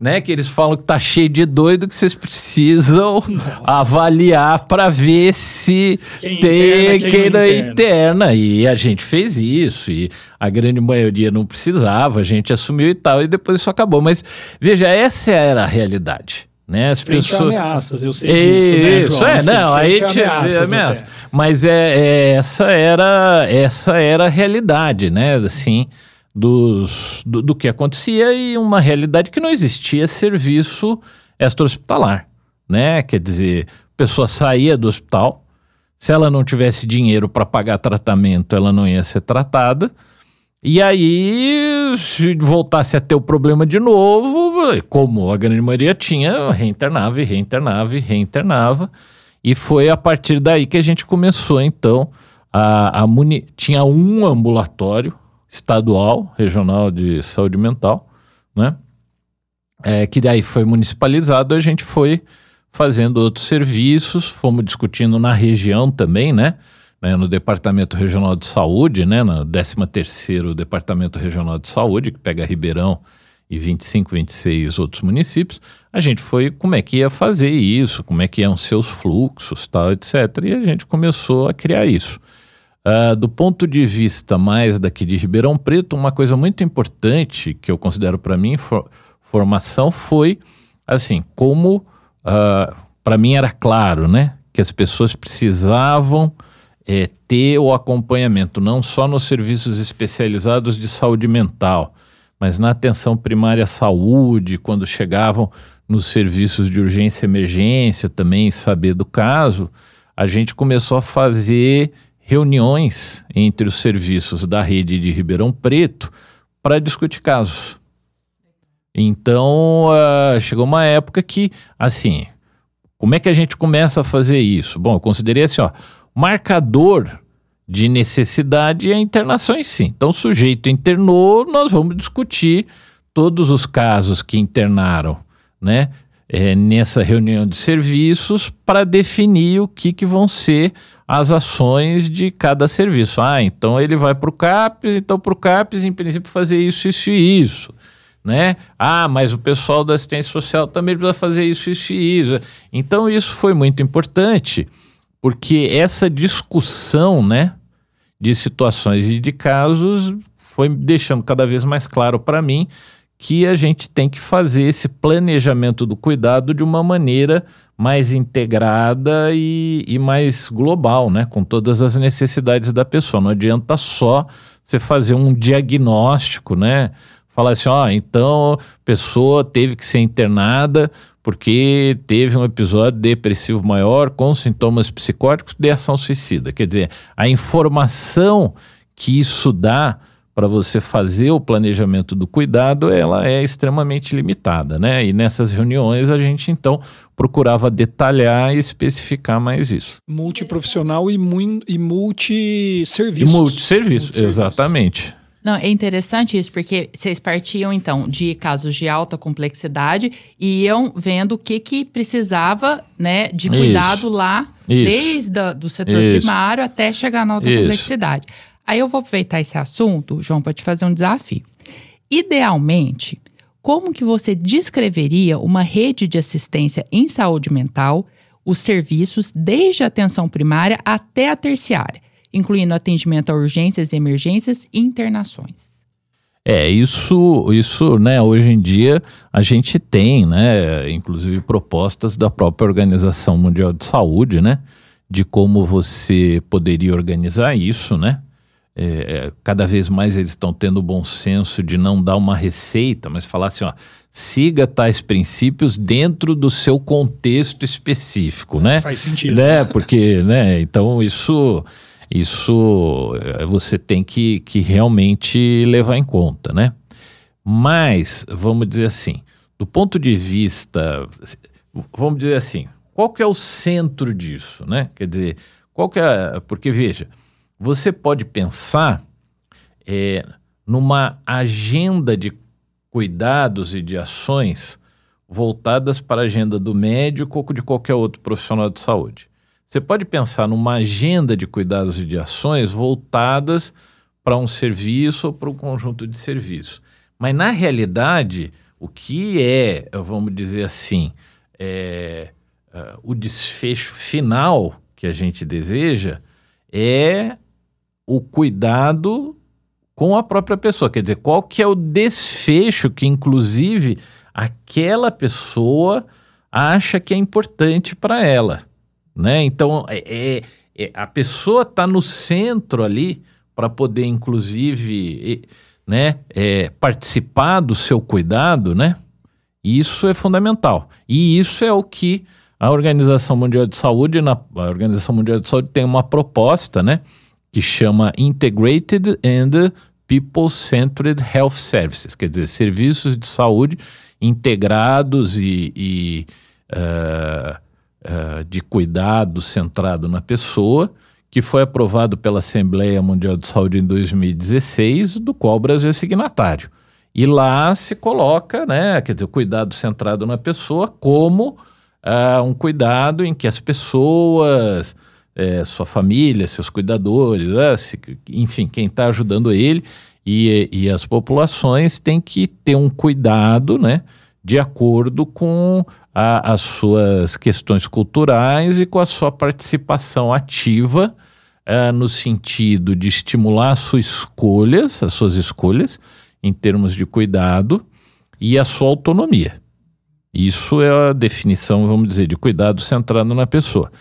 né? Que eles falam que tá cheio de doido que vocês precisam Nossa. avaliar para ver se quem tem interna, quem, não interna. interna. E a gente fez isso e a grande maioria não precisava, a gente assumiu e tal, e depois isso acabou. Mas veja, essa era a realidade. Né, as frente pessoas... ameaças, eu sei disso, né? Isso, é, assim, não, aí tinha ameaças. ameaça. Mas é, é, essa, era, essa era a realidade, né, assim dos, do, do, que acontecia e uma realidade que não existia serviço extra-hospitalar, né? Quer dizer, a pessoa saía do hospital, se ela não tivesse dinheiro para pagar tratamento, ela não ia ser tratada. E aí, se voltasse a ter o problema de novo, como a grande maioria tinha, reinternava e reinternava e reinternava. E foi a partir daí que a gente começou, então, a, a muni... tinha um ambulatório estadual, regional de saúde mental, né? É, que daí foi municipalizado, a gente foi fazendo outros serviços, fomos discutindo na região também, né? né no Departamento Regional de Saúde, né? No 13º Departamento Regional de Saúde, que pega Ribeirão e 25, 26 outros municípios, a gente foi como é que ia fazer isso, como é que iam ser os fluxos, tal, etc. E a gente começou a criar isso. Uh, do ponto de vista mais daqui de Ribeirão Preto, uma coisa muito importante que eu considero para mim for, formação foi assim, como uh, ah, para mim era claro, né, que as pessoas precisavam é, ter o acompanhamento não só nos serviços especializados de saúde mental, mas na atenção primária à saúde, quando chegavam nos serviços de urgência e emergência também saber do caso, a gente começou a fazer reuniões entre os serviços da rede de Ribeirão Preto para discutir casos. Então, uh, chegou uma época que, assim, como é que a gente começa a fazer isso? Bom, eu considerei assim, ó, marcador de necessidade é internação em si. Então, o sujeito internou, nós vamos discutir todos os casos que internaram, né? É, nessa reunião de serviços para definir o que, que vão ser as ações de cada serviço. Ah, então ele vai para o CAPES, então para o CAPES, em princípio, fazer isso, isso e isso. Né? Ah, mas o pessoal da assistência social também precisa fazer isso, isso e isso. Então isso foi muito importante, porque essa discussão, né, de situações e de casos, foi deixando cada vez mais claro para mim que a gente tem que fazer esse planejamento do cuidado de uma maneira mais integrada e, e, mais global, né? Com todas as necessidades da pessoa. Não adianta só você fazer um diagnóstico, né? Falar assim, ó, então a pessoa teve que ser internada porque teve um episódio depressivo maior com sintomas psicóticos de ação suicida. Quer dizer, a informação que isso dá para você fazer o planejamento do cuidado, ela é extremamente limitada, né? E nessas reuniões a gente então procurava detalhar e especificar mais isso. Multiprofissional e, mu e multisserviços. E multisserviço, exatamente. Não, é interessante isso, porque vocês partiam, então, de casos de alta complexidade e iam vendo o que, que precisava, né, de cuidado isso. lá, isso. desde o setor isso. primário até chegar na alta complexidade. Aí eu vou aproveitar esse assunto, João, para te fazer um desafio. Idealmente, como que você descreveria uma rede de assistência em saúde mental, os serviços desde a atenção primária até a terciária, incluindo atendimento a urgências, emergências e internações? É, isso, isso, né, hoje em dia a gente tem, né, inclusive propostas da própria Organização Mundial de Saúde, né, de como você poderia organizar isso, né, é, é, cada vez mais eles estão tendo o bom senso de não dar uma receita, mas falar assim, ó, siga tais princípios dentro do seu contexto específico, né? Faz sentido. Né? Porque, né? Então isso, isso é, você tem que, que realmente levar em conta, né? Mas vamos dizer assim, do ponto de vista, vamos dizer assim, qual que é o centro disso, né? Quer dizer, qual que é, porque veja você pode pensar é, numa agenda de cuidados e de ações voltadas para a agenda do médico ou de qualquer outro profissional de saúde. Você pode pensar numa agenda de cuidados e de ações voltadas para um serviço ou para um conjunto de serviços. Mas, na realidade, o que é, vamos dizer assim, é, uh, o desfecho final que a gente deseja é o cuidado com a própria pessoa. Quer dizer, qual que é o desfecho que, inclusive, aquela pessoa acha que é importante para ela. Né? Então, é, é, é a pessoa está no centro ali para poder, inclusive, né, é, participar do seu cuidado, né? Isso é fundamental. E isso é o que a Organização Mundial de Saúde, na, a Organização Mundial de Saúde tem uma proposta, né? Que chama Integrated and People-Centered Health Services, quer dizer, serviços de saúde integrados e, e uh, uh, de cuidado centrado na pessoa, que foi aprovado pela Assembleia Mundial de Saúde em 2016, do qual o Brasil é signatário. E lá se coloca, né, quer dizer, o cuidado centrado na pessoa como uh, um cuidado em que as pessoas é, sua família, seus cuidadores, né? Se, enfim, quem está ajudando ele e, e as populações têm que ter um cuidado, né? De acordo com a, as suas questões culturais e com a sua participação ativa é, no sentido de estimular as suas escolhas, as suas escolhas em termos de cuidado e a sua autonomia. Isso é a definição, vamos dizer, de cuidado centrado na pessoa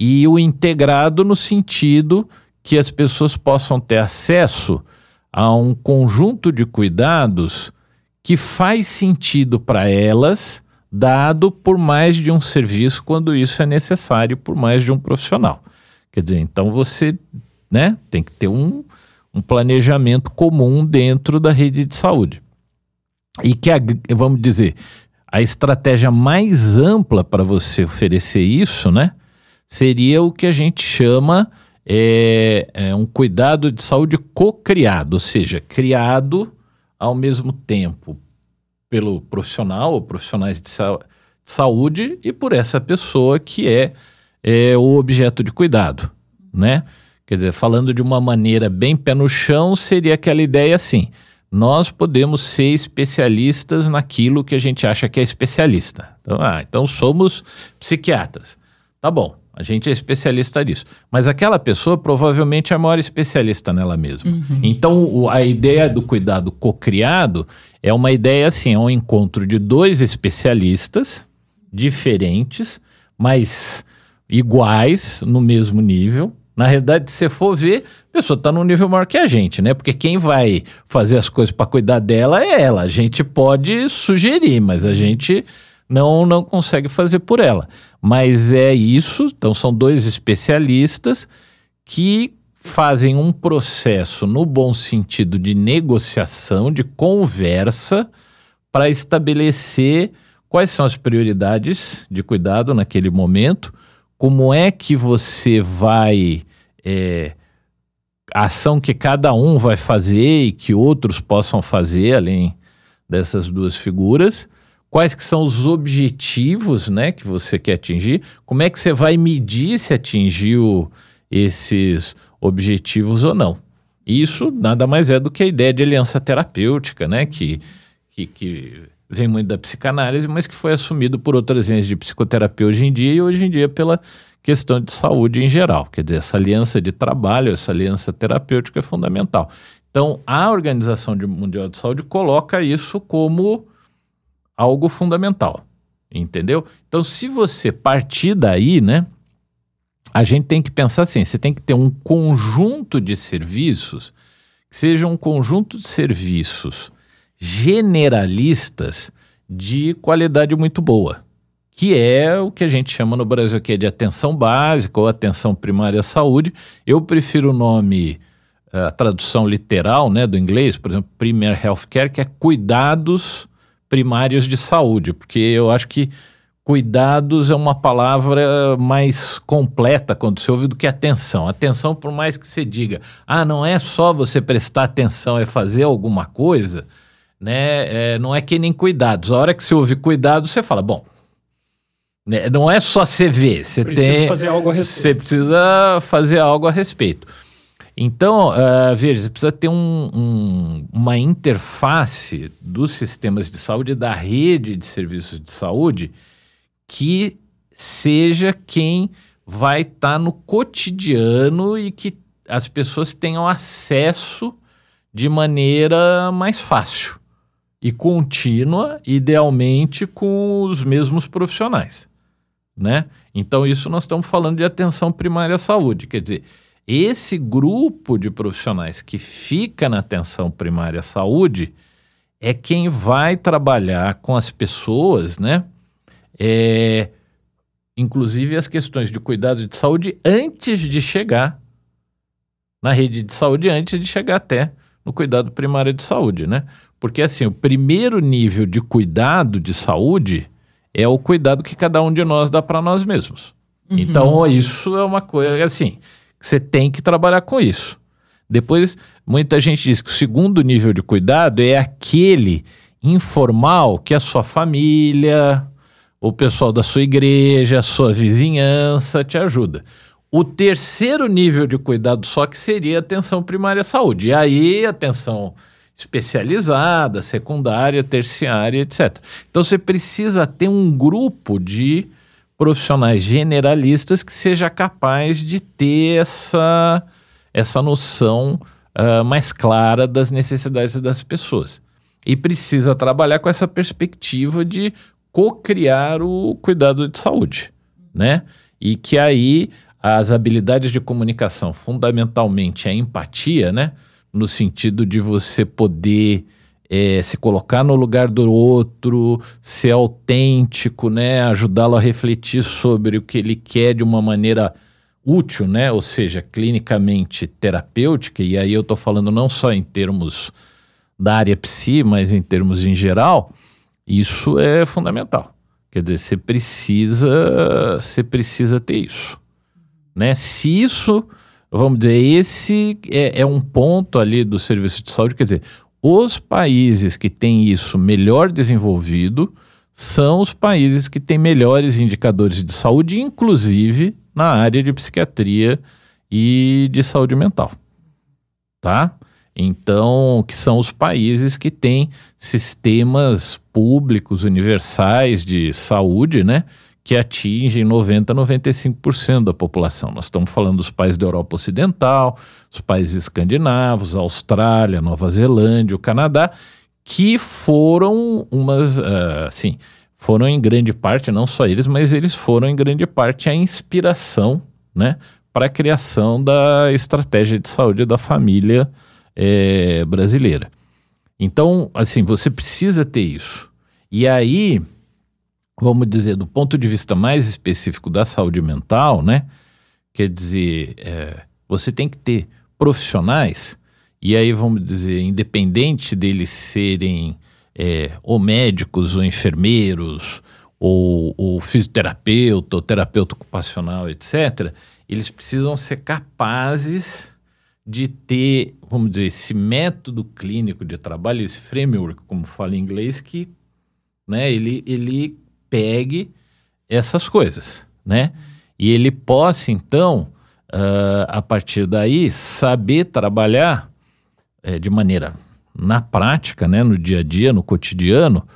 e o integrado no sentido que as pessoas possam ter acesso a um conjunto de cuidados que faz sentido para elas, dado por mais de um serviço quando isso é necessário por mais de um profissional. Quer dizer, então você né, tem que ter um, um planejamento comum dentro da rede de saúde. E que, a, vamos dizer, a estratégia mais ampla para você oferecer isso, né, seria o que a gente chama é, é um cuidado de saúde co-criado, ou seja, criado ao mesmo tempo pelo profissional ou profissionais de, sa de saúde e por essa pessoa que é, é o objeto de cuidado, né? Quer dizer, falando de uma maneira bem pé no chão, seria aquela ideia assim: nós podemos ser especialistas naquilo que a gente acha que é especialista. Então, ah, então somos psiquiatras. Tá bom. A gente é especialista nisso. Mas aquela pessoa provavelmente é a maior especialista nela mesma. Uhum. Então, o, a ideia do cuidado cocriado é uma ideia assim: é um encontro de dois especialistas diferentes, mas iguais no mesmo nível. Na realidade, se você for ver, a pessoa está num nível maior que a gente, né? Porque quem vai fazer as coisas para cuidar dela é ela. A gente pode sugerir, mas a gente não, não consegue fazer por ela. Mas é isso, então são dois especialistas que fazem um processo no bom sentido de negociação, de conversa, para estabelecer quais são as prioridades de cuidado naquele momento, como é que você vai. É, a ação que cada um vai fazer e que outros possam fazer, além dessas duas figuras quais que são os objetivos né, que você quer atingir, como é que você vai medir se atingiu esses objetivos ou não. Isso nada mais é do que a ideia de aliança terapêutica, né, que, que, que vem muito da psicanálise, mas que foi assumido por outras linhas de psicoterapia hoje em dia e hoje em dia pela questão de saúde em geral. Quer dizer, essa aliança de trabalho, essa aliança terapêutica é fundamental. Então, a Organização Mundial de Saúde coloca isso como algo fundamental, entendeu? Então, se você partir daí, né, a gente tem que pensar assim: você tem que ter um conjunto de serviços que seja um conjunto de serviços generalistas de qualidade muito boa, que é o que a gente chama no Brasil aqui de atenção básica ou atenção primária à saúde. Eu prefiro o nome, a tradução literal né, do inglês, por exemplo, Primary Healthcare, que é cuidados primários de saúde, porque eu acho que cuidados é uma palavra mais completa quando se ouve do que atenção. Atenção, por mais que você diga, ah, não é só você prestar atenção, é fazer alguma coisa, né? É, não é que nem cuidados. A hora que você ouve cuidado, você fala, bom, né? não é só você ver, você tem, fazer algo a respeito. Você precisa fazer algo a respeito. Então, uh, veja, você precisa ter um, um, uma interface dos sistemas de saúde, da rede de serviços de saúde, que seja quem vai estar tá no cotidiano e que as pessoas tenham acesso de maneira mais fácil e contínua, idealmente com os mesmos profissionais, né? Então isso nós estamos falando de atenção primária à saúde, quer dizer, esse grupo de profissionais que fica na atenção primária à saúde é quem vai trabalhar com as pessoas, né? É, inclusive as questões de cuidado de saúde antes de chegar na rede de saúde, antes de chegar até no cuidado primário de saúde, né? Porque assim, o primeiro nível de cuidado de saúde é o cuidado que cada um de nós dá para nós mesmos. Uhum. Então, isso é uma coisa assim, você tem que trabalhar com isso. Depois, muita gente diz que o segundo nível de cuidado é aquele informal que a sua família, o pessoal da sua igreja, a sua vizinhança te ajuda. O terceiro nível de cuidado só que seria atenção primária à saúde. E aí, atenção especializada, secundária, terciária, etc. Então, você precisa ter um grupo de profissionais generalistas que seja capaz de ter essa, essa noção uh, mais clara das necessidades das pessoas. E precisa trabalhar com essa perspectiva de co-criar o cuidado de saúde, né? E que aí as habilidades de comunicação, fundamentalmente a empatia, né? No sentido de você poder é, se colocar no lugar do outro, ser autêntico, né? Ajudá-lo a refletir sobre o que ele quer de uma maneira útil, né? Ou seja, clinicamente terapêutica. E aí eu estou falando não só em termos da área psi, mas em termos em geral. Isso é fundamental. Quer dizer, você precisa, você precisa ter isso, né? Se isso, vamos dizer, esse é, é um ponto ali do serviço de saúde, quer dizer, os países que têm isso melhor desenvolvido são os países que têm melhores indicadores de saúde, inclusive na área de psiquiatria e de saúde mental. Tá? Então, que são os países que têm sistemas públicos universais de saúde, né? Que atingem 90, 95% da população. Nós estamos falando dos países da Europa Ocidental, os países escandinavos, a Austrália, Nova Zelândia, o Canadá, que foram umas, assim, foram em grande parte, não só eles, mas eles foram em grande parte a inspiração, né, para a criação da estratégia de saúde da família é, brasileira. Então, assim, você precisa ter isso. E aí, vamos dizer, do ponto de vista mais específico da saúde mental, né? Quer dizer, é, você tem que ter profissionais, e aí vamos dizer, independente deles serem é, ou médicos, ou enfermeiros, ou, ou fisioterapeuta, ou terapeuta ocupacional, etc., eles precisam ser capazes de ter, vamos dizer, esse método clínico de trabalho, esse framework, como fala em inglês, que né, ele, ele pegue essas coisas, né? E ele possa, então, uh, a partir daí, saber trabalhar é, de maneira na prática, né, no dia a dia, no cotidiano,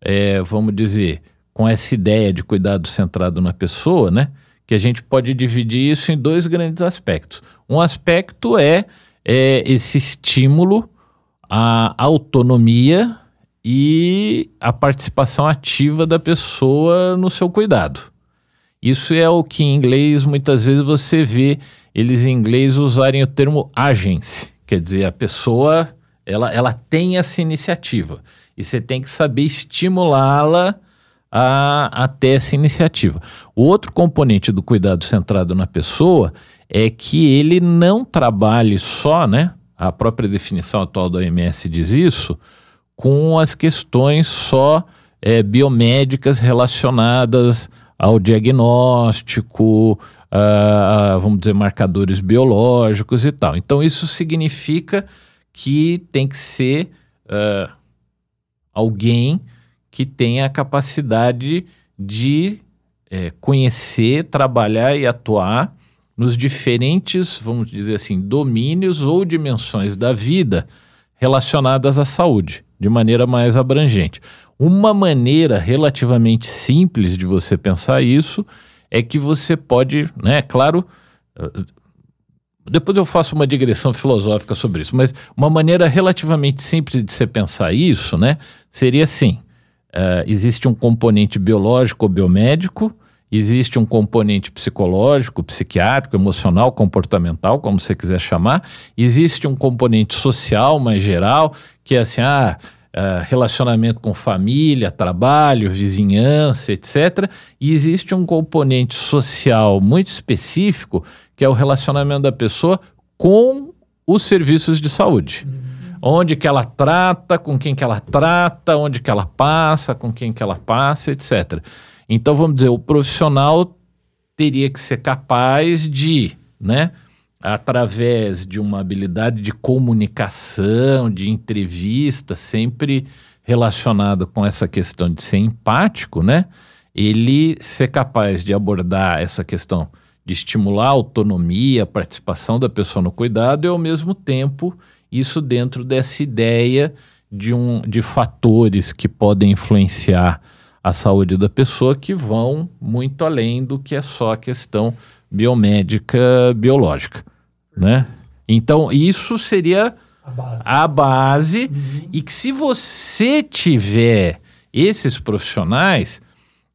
é, vamos dizer, com essa ideia de cuidado centrado na pessoa, né? Que a gente pode dividir isso em dois grandes aspectos. Um aspecto é, é esse estímulo à autonomia e a participação ativa da pessoa no seu cuidado. Isso é o que em inglês muitas vezes você vê eles em inglês usarem o termo agency, quer dizer, a pessoa ela, ela tem essa iniciativa e você tem que saber estimulá-la a, a ter essa iniciativa. O outro componente do cuidado centrado na pessoa é que ele não trabalhe só, né? A própria definição atual da OMS diz isso, com as questões só é, biomédicas relacionadas ao diagnóstico, a, vamos dizer, marcadores biológicos e tal. Então, isso significa que tem que ser uh, alguém que tenha a capacidade de é, conhecer, trabalhar e atuar nos diferentes, vamos dizer assim, domínios ou dimensões da vida relacionadas à saúde, de maneira mais abrangente. Uma maneira relativamente simples de você pensar isso é que você pode, né, claro, depois eu faço uma digressão filosófica sobre isso, mas uma maneira relativamente simples de você pensar isso, né, seria assim: uh, existe um componente biológico ou biomédico, existe um componente psicológico, psiquiátrico, emocional, comportamental, como você quiser chamar, existe um componente social mais geral, que é assim, ah, Uh, relacionamento com família, trabalho, vizinhança, etc. E existe um componente social muito específico, que é o relacionamento da pessoa com os serviços de saúde. Onde que ela trata, com quem que ela trata, onde que ela passa, com quem que ela passa, etc. Então, vamos dizer, o profissional teria que ser capaz de, né, através de uma habilidade de comunicação, de entrevista, sempre relacionado com essa questão de ser empático, né? Ele ser capaz de abordar essa questão de estimular a autonomia, a participação da pessoa no cuidado e ao mesmo tempo isso dentro dessa ideia de um de fatores que podem influenciar a saúde da pessoa que vão muito além do que é só a questão biomédica biológica, né? Então, isso seria a base, a base uhum. e que se você tiver esses profissionais,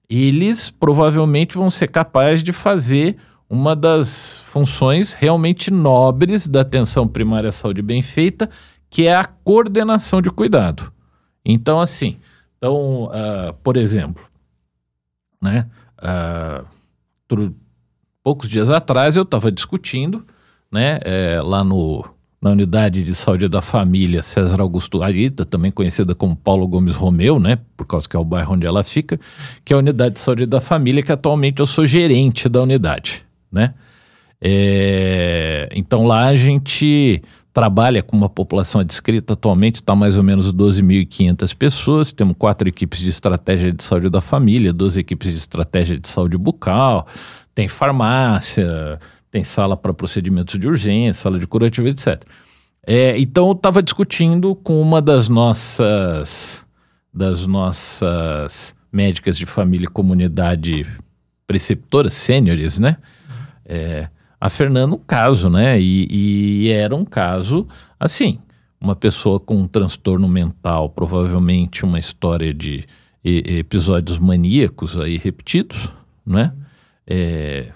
eles provavelmente vão ser capazes de fazer uma das funções realmente nobres da atenção primária à saúde bem feita, que é a coordenação de cuidado. Então, assim, então, uh, por exemplo, né, uh, poucos dias atrás eu estava discutindo, né, é, lá no, na unidade de saúde da família César Augusto Arita, também conhecida como Paulo Gomes Romeu, né, por causa que é o bairro onde ela fica, que é a unidade de saúde da família, que atualmente eu sou gerente da unidade, né. É, então lá a gente trabalha com uma população adscrita atualmente, está mais ou menos 12.500 pessoas. Temos quatro equipes de estratégia de saúde da família, duas equipes de estratégia de saúde bucal, tem farmácia, tem sala para procedimentos de urgência, sala de curativo, etc. É, então eu estava discutindo com uma das nossas das nossas médicas de família e comunidade preceptoras sêniores, né? É, a Fernanda um caso, né? E, e, era um caso, assim, uma pessoa com um transtorno mental, provavelmente uma história de e, episódios maníacos aí repetidos, né? É,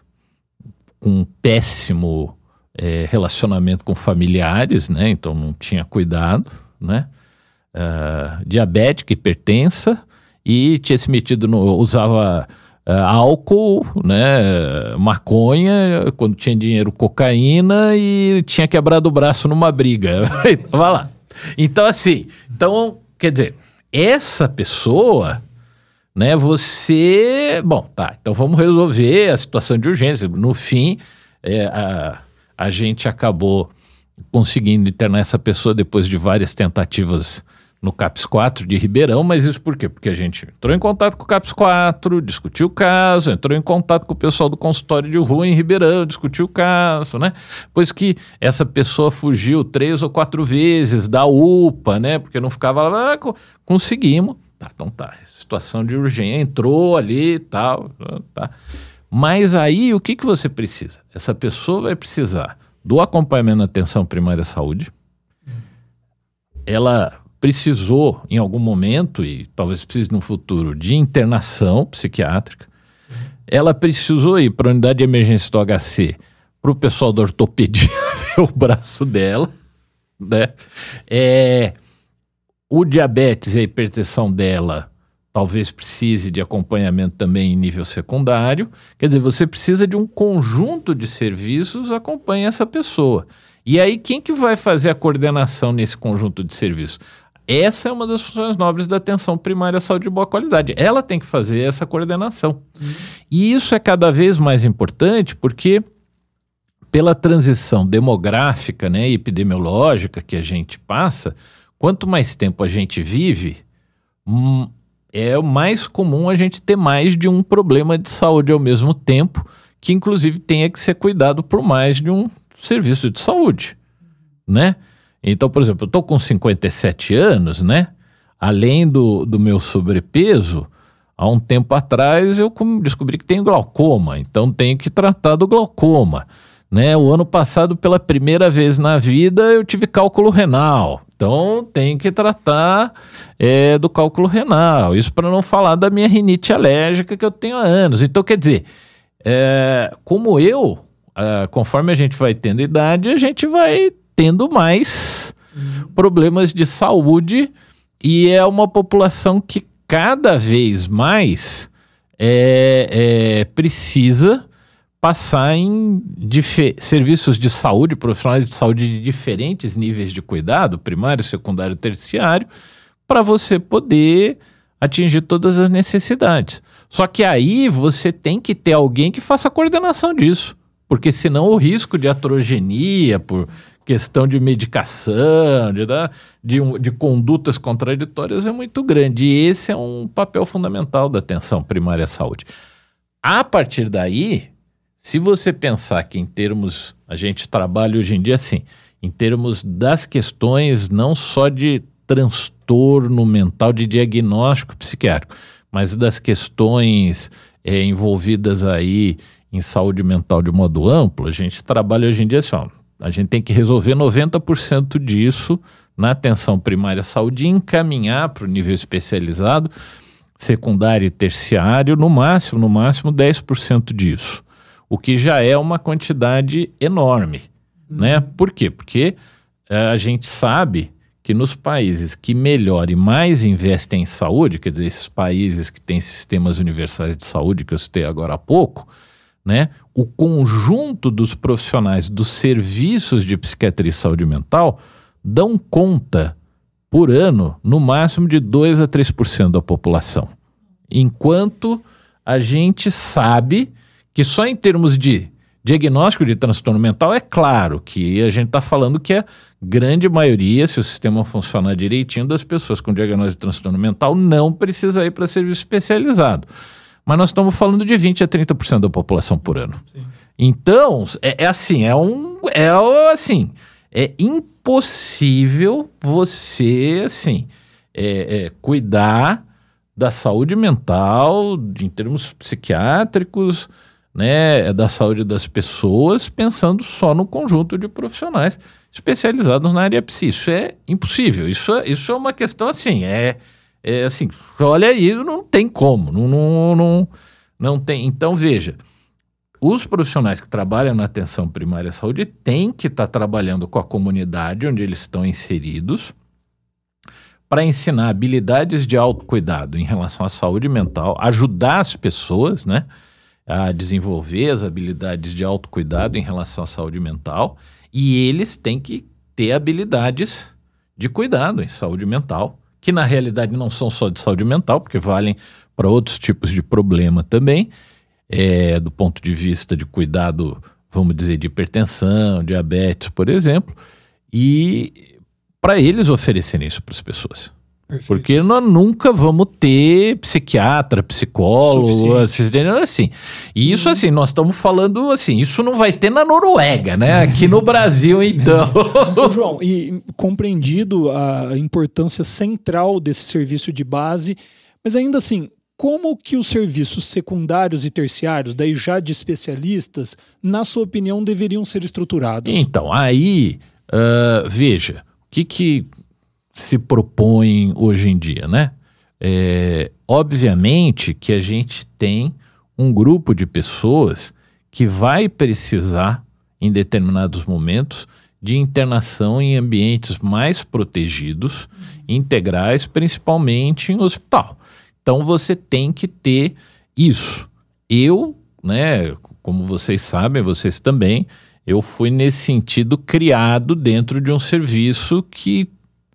com um péssimo é, relacionamento com familiares, né? Então não tinha cuidado, né? Uh, diabética, hipertensa e tinha se metido no usava álcool, né? Maconha, quando tinha dinheiro, cocaína e tinha quebrado o braço numa briga. Vai lá. Então assim, então quer dizer, essa pessoa né? Você, bom, tá. Então vamos resolver a situação de urgência. No fim, é, a, a gente acabou conseguindo internar essa pessoa depois de várias tentativas no CAPS 4 de Ribeirão, mas isso por quê? Porque a gente entrou em contato com o CAPS 4, discutiu o caso, entrou em contato com o pessoal do consultório de rua em Ribeirão, discutiu o caso, né? Pois que essa pessoa fugiu três ou quatro vezes da UPA, né? Porque não ficava lá, ah, conseguimos. Tá, então tá, situação de urgência, entrou ali e tal, tá. Mas aí o que, que você precisa? Essa pessoa vai precisar do acompanhamento na atenção primária à saúde. Ela precisou, em algum momento, e talvez precise no futuro, de internação psiquiátrica. Ela precisou ir para a unidade de emergência do HC para o pessoal da ortopedia ver o braço dela. Né? É, o diabetes e a hipertensão dela talvez precise de acompanhamento também em nível secundário. Quer dizer, você precisa de um conjunto de serviços acompanha essa pessoa. E aí, quem que vai fazer a coordenação nesse conjunto de serviços? Essa é uma das funções nobres da atenção primária à saúde de boa qualidade. Ela tem que fazer essa coordenação. Uhum. E isso é cada vez mais importante porque, pela transição demográfica né, epidemiológica que a gente passa, quanto mais tempo a gente vive, hum, é mais comum a gente ter mais de um problema de saúde ao mesmo tempo, que inclusive tenha que ser cuidado por mais de um serviço de saúde, né? Então, por exemplo, eu estou com 57 anos, né? Além do, do meu sobrepeso, há um tempo atrás eu descobri que tenho glaucoma, então tenho que tratar do glaucoma. Né? O ano passado, pela primeira vez na vida, eu tive cálculo renal. Então tem que tratar é, do cálculo renal. Isso para não falar da minha rinite alérgica que eu tenho há anos. Então, quer dizer, é, como eu, é, conforme a gente vai tendo idade, a gente vai tendo mais problemas de saúde e é uma população que cada vez mais é, é precisa passar em serviços de saúde, profissionais de saúde de diferentes níveis de cuidado, primário, secundário, terciário, para você poder atingir todas as necessidades. Só que aí você tem que ter alguém que faça a coordenação disso, porque senão o risco de atrogenia por questão de medicação, de, de, de condutas contraditórias é muito grande. E esse é um papel fundamental da atenção primária à saúde. A partir daí, se você pensar que em termos, a gente trabalha hoje em dia assim, em termos das questões não só de transtorno mental, de diagnóstico psiquiátrico, mas das questões é, envolvidas aí em saúde mental de modo amplo, a gente trabalha hoje em dia assim, ó, a gente tem que resolver 90% disso na atenção primária à saúde e encaminhar para o nível especializado, secundário e terciário, no máximo, no máximo 10% disso o que já é uma quantidade enorme, uhum. né? Por quê? Porque uh, a gente sabe que nos países que melhor e mais investem em saúde, quer dizer, esses países que têm sistemas universais de saúde que eu citei agora há pouco, né? O conjunto dos profissionais dos serviços de psiquiatria e saúde mental dão conta por ano, no máximo de 2 a 3% da população. Enquanto a gente sabe que só em termos de diagnóstico de transtorno mental é claro que a gente está falando que a grande maioria, se o sistema funcionar direitinho, das pessoas com diagnóstico de transtorno mental não precisa ir para serviço especializado. Mas nós estamos falando de 20 a 30% da população por ano. Sim. Então, é, é, assim, é um. É assim. É impossível você, assim, é, é, cuidar da saúde mental, em termos psiquiátricos, né, da saúde das pessoas, pensando só no conjunto de profissionais especializados na área psi. Isso é impossível. Isso é, isso é uma questão assim, é, é assim, olha aí, não tem como, não, não, não, não tem. Então, veja, os profissionais que trabalham na atenção primária à saúde têm que estar tá trabalhando com a comunidade onde eles estão inseridos para ensinar habilidades de autocuidado em relação à saúde mental, ajudar as pessoas, né, a desenvolver as habilidades de autocuidado em relação à saúde mental, e eles têm que ter habilidades de cuidado em saúde mental, que na realidade não são só de saúde mental, porque valem para outros tipos de problema também, é, do ponto de vista de cuidado, vamos dizer, de hipertensão, diabetes, por exemplo, e para eles oferecerem isso para as pessoas. Perfeito. Porque nós nunca vamos ter psiquiatra, psicólogo, assistente, assim. E isso, assim, nós estamos falando assim, isso não vai ter na Noruega, né? Aqui no Brasil, então. João, e compreendido a importância central desse serviço de base, mas ainda assim, como que os serviços secundários e terciários, daí já de especialistas, na sua opinião, deveriam ser estruturados? Então, aí, uh, veja, o que que se propõe hoje em dia, né? É, obviamente que a gente tem um grupo de pessoas que vai precisar, em determinados momentos, de internação em ambientes mais protegidos, integrais, principalmente em hospital. Então você tem que ter isso. Eu, né, como vocês sabem, vocês também, eu fui nesse sentido criado dentro de um serviço que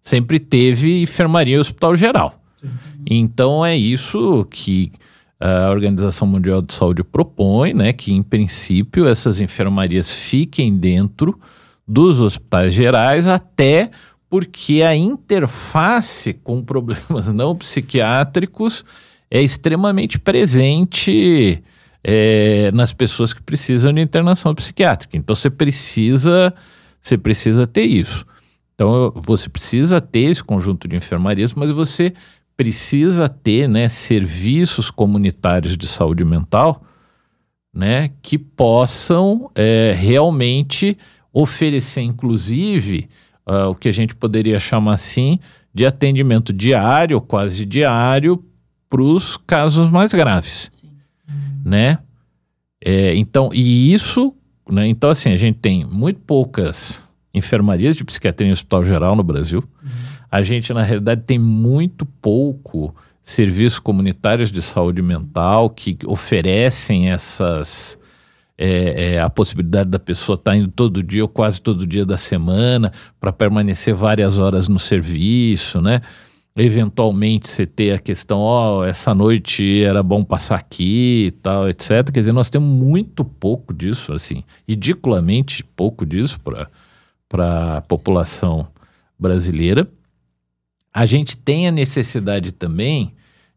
sempre teve enfermaria em hospital geral. Sim. Então é isso que a Organização Mundial de Saúde propõe, né, que em princípio essas enfermarias fiquem dentro dos hospitais gerais até porque a interface com problemas não psiquiátricos é extremamente presente é, nas pessoas que precisam de internação psiquiátrica. Então você precisa, você precisa ter isso. Então você precisa ter esse conjunto de enfermarias, mas você precisa ter né, serviços comunitários de saúde mental né, que possam é, realmente oferecer, inclusive, uh, o que a gente poderia chamar assim de atendimento diário, quase diário, para os casos mais graves, Sim. né? É, então, e isso, né? Então, assim, a gente tem muito poucas enfermarias de psiquiatria em hospital geral no Brasil. Uhum. A gente, na realidade, tem muito pouco serviços comunitários de saúde mental que oferecem essas é, é, a possibilidade da pessoa estar tá indo todo dia ou quase todo dia da semana para permanecer várias horas no serviço, né? Eventualmente você ter a questão, ó, oh, essa noite era bom passar aqui e tal, etc. Quer dizer, nós temos muito pouco disso, assim, ridiculamente pouco disso para a população brasileira. A gente tem a necessidade também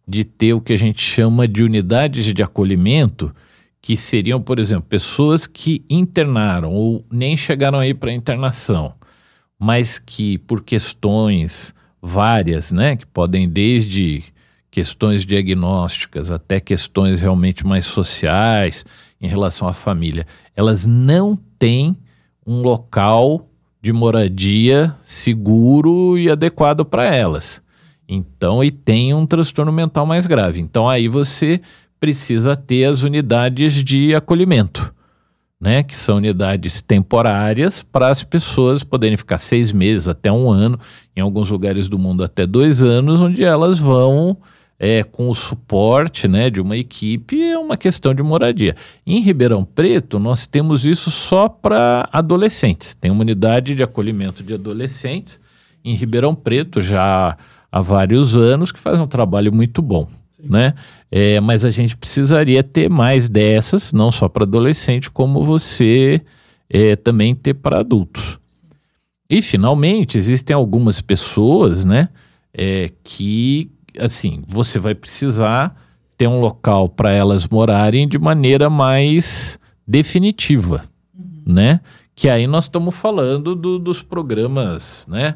de ter o que a gente chama de unidades de acolhimento que seriam, por exemplo, pessoas que internaram ou nem chegaram aí para internação, mas que por questões várias, né, que podem desde questões diagnósticas até questões realmente mais sociais em relação à família, elas não têm um local de moradia seguro e adequado para elas. Então, e tem um transtorno mental mais grave. Então, aí você precisa ter as unidades de acolhimento, né? Que são unidades temporárias para as pessoas poderem ficar seis meses até um ano, em alguns lugares do mundo até dois anos, onde elas vão é, com o suporte né, de uma equipe, é uma questão de moradia. Em Ribeirão Preto, nós temos isso só para adolescentes. Tem uma unidade de acolhimento de adolescentes em Ribeirão Preto já há vários anos, que faz um trabalho muito bom né? É, mas a gente precisaria ter mais dessas, não só para adolescente, como você é, também ter para adultos. E finalmente existem algumas pessoas, né, é, que assim você vai precisar ter um local para elas morarem de maneira mais definitiva, uhum. né? Que aí nós estamos falando do, dos programas, né?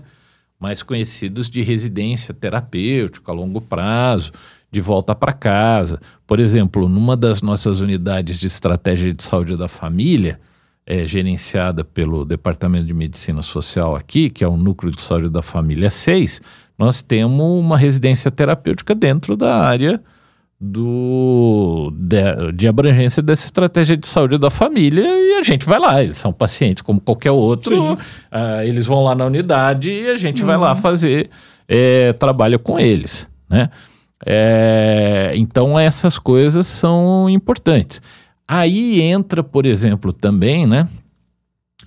Mais conhecidos de residência terapêutica a longo prazo, de volta para casa. Por exemplo, numa das nossas unidades de estratégia de saúde da família, é, gerenciada pelo Departamento de Medicina Social aqui, que é o Núcleo de Saúde da Família 6, nós temos uma residência terapêutica dentro da área do, de, de, abrangência dessa estratégia de saúde da família e a gente vai lá, eles são pacientes como qualquer outro, uh, eles vão lá na unidade e a gente uhum. vai lá uhum. fazer é, trabalho com eles, né? É, então essas coisas são importantes. Aí entra, por exemplo, também, né?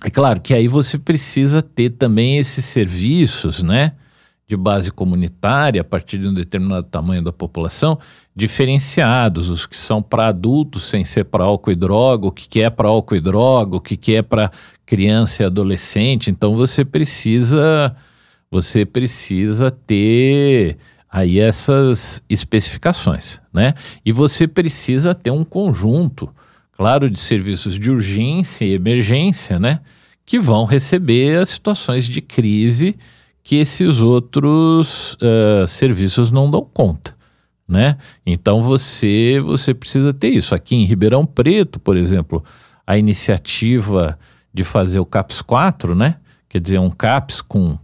É claro que aí você precisa ter também esses serviços, né? De base comunitária, a partir de um determinado tamanho da população, diferenciados, os que são para adultos sem ser para álcool e droga, o que, que é para álcool e droga, o que, que é para criança e adolescente. Então você precisa, você precisa ter aí essas especificações, né? E você precisa ter um conjunto claro, de serviços de urgência e emergência, né? Que vão receber as situações de crise que esses outros uh, serviços não dão conta, né? Então você você precisa ter isso. Aqui em Ribeirão Preto, por exemplo, a iniciativa de fazer o CAPS 4, né? Quer dizer, um CAPS com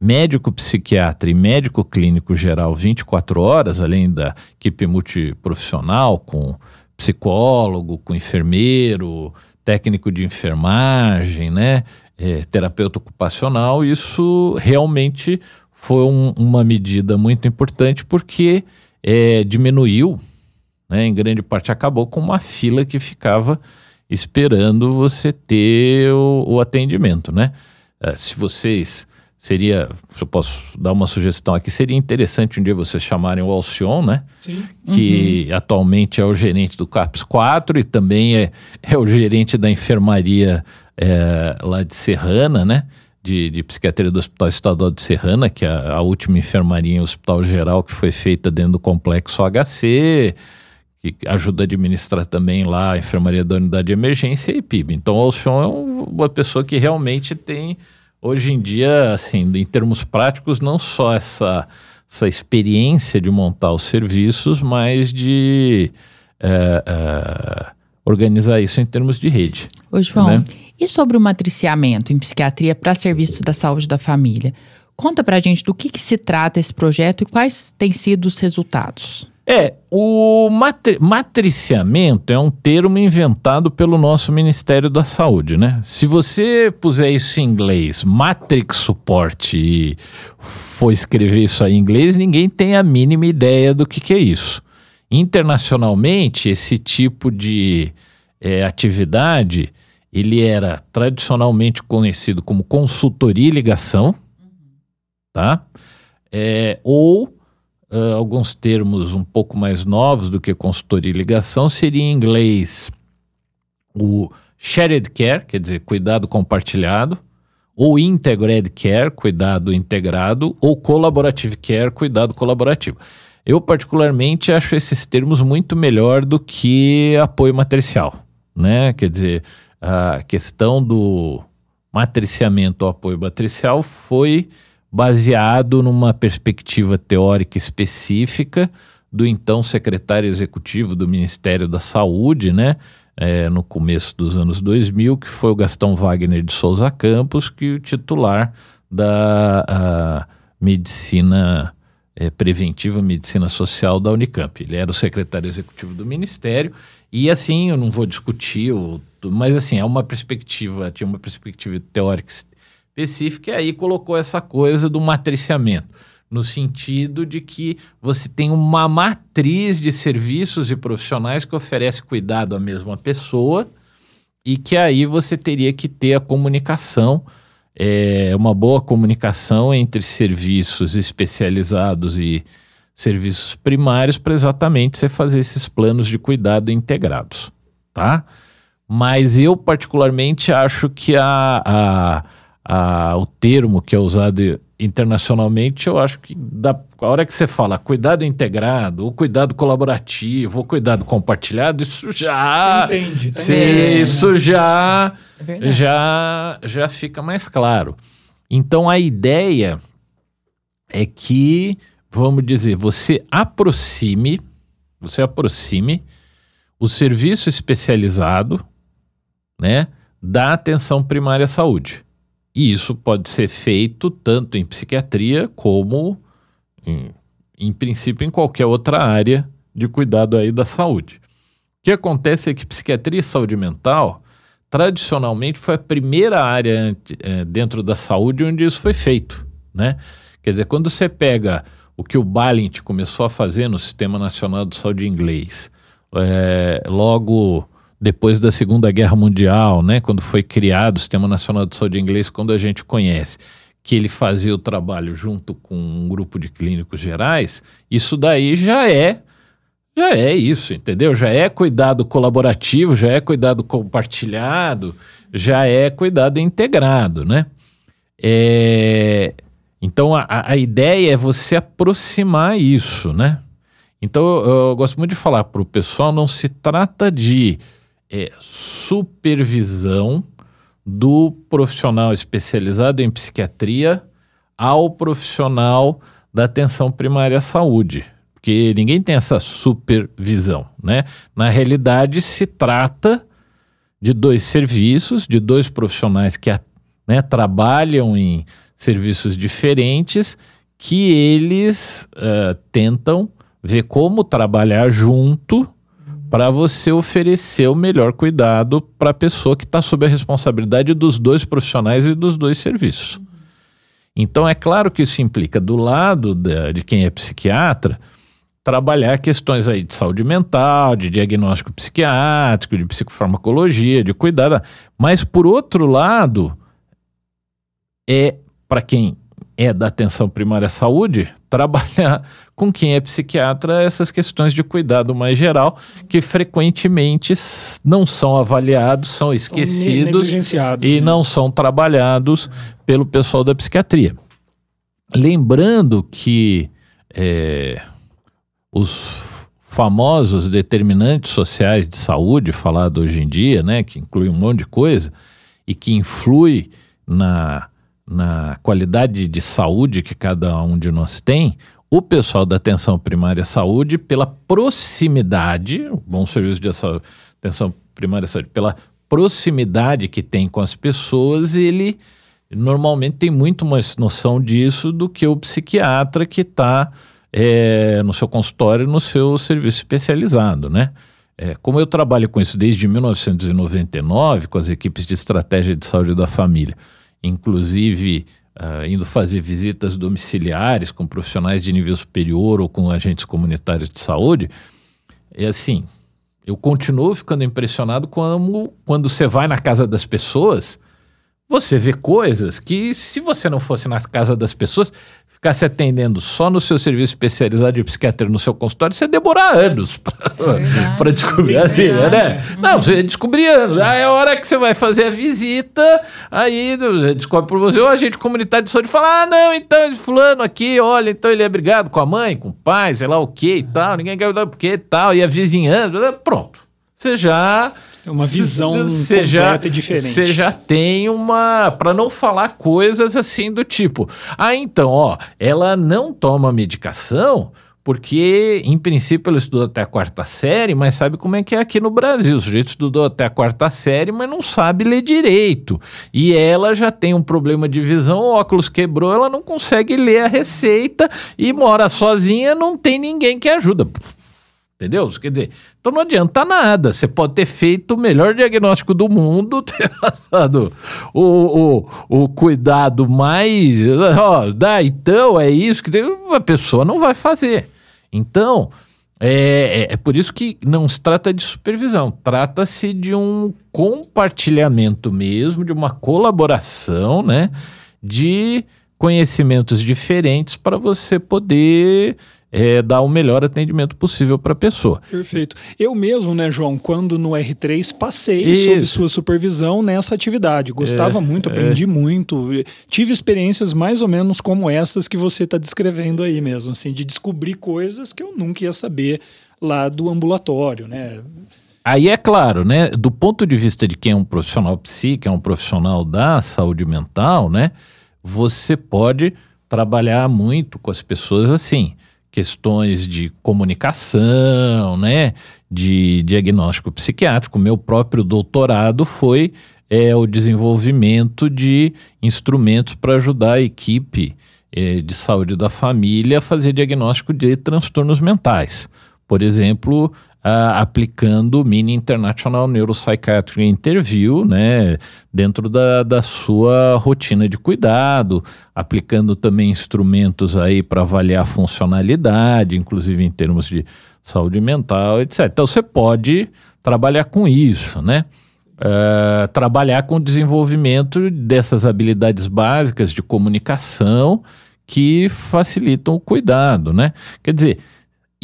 médico psiquiatra e médico clínico geral 24 horas, além da equipe multiprofissional com psicólogo, com enfermeiro, técnico de enfermagem, né? É, terapeuta ocupacional, isso realmente foi um, uma medida muito importante porque é, diminuiu, né, em grande parte acabou com uma fila que ficava esperando você ter o, o atendimento, né? É, se vocês seria, se eu posso dar uma sugestão aqui, seria interessante um dia vocês chamarem o Alcion, né? Sim. Que uhum. atualmente é o gerente do CAPS 4 e também é, é o gerente da enfermaria é, lá de Serrana, né? De, de, psiquiatria do Hospital Estadual de Serrana, que é a, a última enfermaria em hospital geral que foi feita dentro do complexo HC, que ajuda a administrar também lá a enfermaria da unidade de emergência e PIB. Então, o Alcion é um, uma pessoa que realmente tem hoje em dia, assim, em termos práticos, não só essa, essa experiência de montar os serviços, mas de é, é, organizar isso em termos de rede. Ô, João, né? E sobre o matriciamento em psiquiatria para serviços da saúde da família? Conta pra gente do que, que se trata esse projeto e quais têm sido os resultados. É, o matri matriciamento é um termo inventado pelo nosso Ministério da Saúde, né? Se você puser isso em inglês, matrix support, e for escrever isso aí em inglês, ninguém tem a mínima ideia do que, que é isso. Internacionalmente, esse tipo de é, atividade, ele era tradicionalmente conhecido como consultoria e ligação, tá? É, ou uh, alguns termos um pouco mais novos do que consultoria e ligação, seria em inglês o shared care, quer dizer, cuidado compartilhado, ou integrated care, cuidado integrado, ou collaborative care, cuidado colaborativo. Eu particularmente acho esses termos muito melhor do que apoio matricial, né? Quer dizer, a questão do matriciamento ou apoio matricial foi baseado numa perspectiva teórica específica do então secretário executivo do Ministério da Saúde, né? É, no começo dos anos 2000, que foi o Gastão Wagner de Souza Campos, que é o titular da medicina é, preventiva, medicina social da Unicamp. Ele era o secretário executivo do Ministério e assim, eu não vou discutir, mas assim, é uma perspectiva, tinha uma perspectiva teórica específica, e aí colocou essa coisa do matriciamento, no sentido de que você tem uma matriz de serviços e profissionais que oferece cuidado à mesma pessoa e que aí você teria que ter a comunicação, é, uma boa comunicação entre serviços especializados e serviços primários para exatamente você fazer esses planos de cuidado integrados, tá? Mas eu particularmente acho que a, a a, o termo que é usado internacionalmente, eu acho que da, a hora que você fala cuidado integrado, ou cuidado colaborativo, ou cuidado compartilhado, isso já. Você entende, tá se, Isso já, é já, já fica mais claro. Então a ideia é que vamos dizer, você aproxime, você aproxime o serviço especializado, né, da atenção primária à saúde. E isso pode ser feito tanto em psiquiatria como, em, em princípio, em qualquer outra área de cuidado aí da saúde. O que acontece é que psiquiatria e saúde mental, tradicionalmente, foi a primeira área é, dentro da saúde onde isso foi feito, né? Quer dizer, quando você pega o que o Balint começou a fazer no Sistema Nacional de Saúde Inglês, é, logo depois da Segunda Guerra Mundial, né, quando foi criado o Sistema Nacional de Saúde Inglês, quando a gente conhece que ele fazia o trabalho junto com um grupo de clínicos gerais, isso daí já é já é isso, entendeu? Já é cuidado colaborativo, já é cuidado compartilhado, já é cuidado integrado, né? É, então a, a ideia é você aproximar isso, né? Então eu, eu gosto muito de falar para o pessoal, não se trata de é, supervisão do profissional especializado em psiquiatria ao profissional da atenção primária à saúde, porque ninguém tem essa supervisão, né? Na realidade se trata de dois serviços, de dois profissionais que né, trabalham em serviços diferentes que eles uh, tentam ver como trabalhar junto para você oferecer o melhor cuidado para a pessoa que está sob a responsabilidade dos dois profissionais e dos dois serviços. Então, é claro que isso implica, do lado de, de quem é psiquiatra, trabalhar questões aí de saúde mental, de diagnóstico psiquiátrico, de psicofarmacologia, de cuidado. Mas, por outro lado, é para quem é da atenção primária à saúde, trabalhar com quem é psiquiatra essas questões de cuidado mais geral, que frequentemente não são avaliados, são esquecidos e não são trabalhados pelo pessoal da psiquiatria. Lembrando que é, os famosos determinantes sociais de saúde, falado hoje em dia, né, que inclui um monte de coisa, e que influi na na qualidade de saúde que cada um de nós tem, o pessoal da atenção primária à saúde, pela proximidade, o bom serviço de atenção primária à saúde, pela proximidade que tem com as pessoas, ele normalmente tem muito mais noção disso do que o psiquiatra que está é, no seu consultório, no seu serviço especializado, né? É, como eu trabalho com isso desde 1999, com as equipes de estratégia de saúde da família, inclusive uh, indo fazer visitas domiciliares com profissionais de nível superior ou com agentes comunitários de saúde, é assim, eu continuo ficando impressionado quando você vai na casa das pessoas, você vê coisas que se você não fosse na casa das pessoas, ficar se atendendo só no seu serviço especializado de psiquiatria no seu consultório, você demorar anos para descobrir assim, né? Não, você descobrir anos. Aí é a hora que você vai fazer a visita, aí descobre por você, o agente comunitário de saúde fala: ah, não, então esse fulano aqui, olha, então ele é brigado com a mãe, com o pai, sei lá o que e tal, ninguém quer o que e tal, e a vizinhança, pronto. Você já uma visão cê completa já, e diferente. Você já tem uma. Para não falar coisas assim do tipo. Ah, então, ó, ela não toma medicação porque, em princípio, ela estudou até a quarta série, mas sabe como é que é aqui no Brasil. O sujeito estudou até a quarta série, mas não sabe ler direito. E ela já tem um problema de visão, o óculos quebrou, ela não consegue ler a receita e mora sozinha, não tem ninguém que ajuda. Entendeu? Quer dizer, então não adianta nada. Você pode ter feito o melhor diagnóstico do mundo, ter passado o, o, o cuidado mais. Ó, dá, então é isso que a pessoa não vai fazer. Então, é, é, é por isso que não se trata de supervisão, trata-se de um compartilhamento mesmo, de uma colaboração, né? De conhecimentos diferentes para você poder é, dar o melhor atendimento possível para a pessoa. Perfeito. Eu mesmo, né, João, quando no R3 passei Isso. sob sua supervisão nessa atividade. Gostava é, muito, aprendi é. muito. Tive experiências mais ou menos como essas que você está descrevendo aí mesmo, assim, de descobrir coisas que eu nunca ia saber lá do ambulatório, né? Aí é claro, né? Do ponto de vista de quem é um profissional psíquico, é um profissional da saúde mental, né? Você pode trabalhar muito com as pessoas assim questões de comunicação, né, de diagnóstico psiquiátrico. Meu próprio doutorado foi é, o desenvolvimento de instrumentos para ajudar a equipe é, de saúde da família a fazer diagnóstico de transtornos mentais. Por exemplo, Uh, aplicando o Mini International Neuropsychiatric Interview, né, dentro da, da sua rotina de cuidado, aplicando também instrumentos aí para avaliar funcionalidade, inclusive em termos de saúde mental, etc. Então você pode trabalhar com isso, né? Uh, trabalhar com o desenvolvimento dessas habilidades básicas de comunicação que facilitam o cuidado, né? Quer dizer,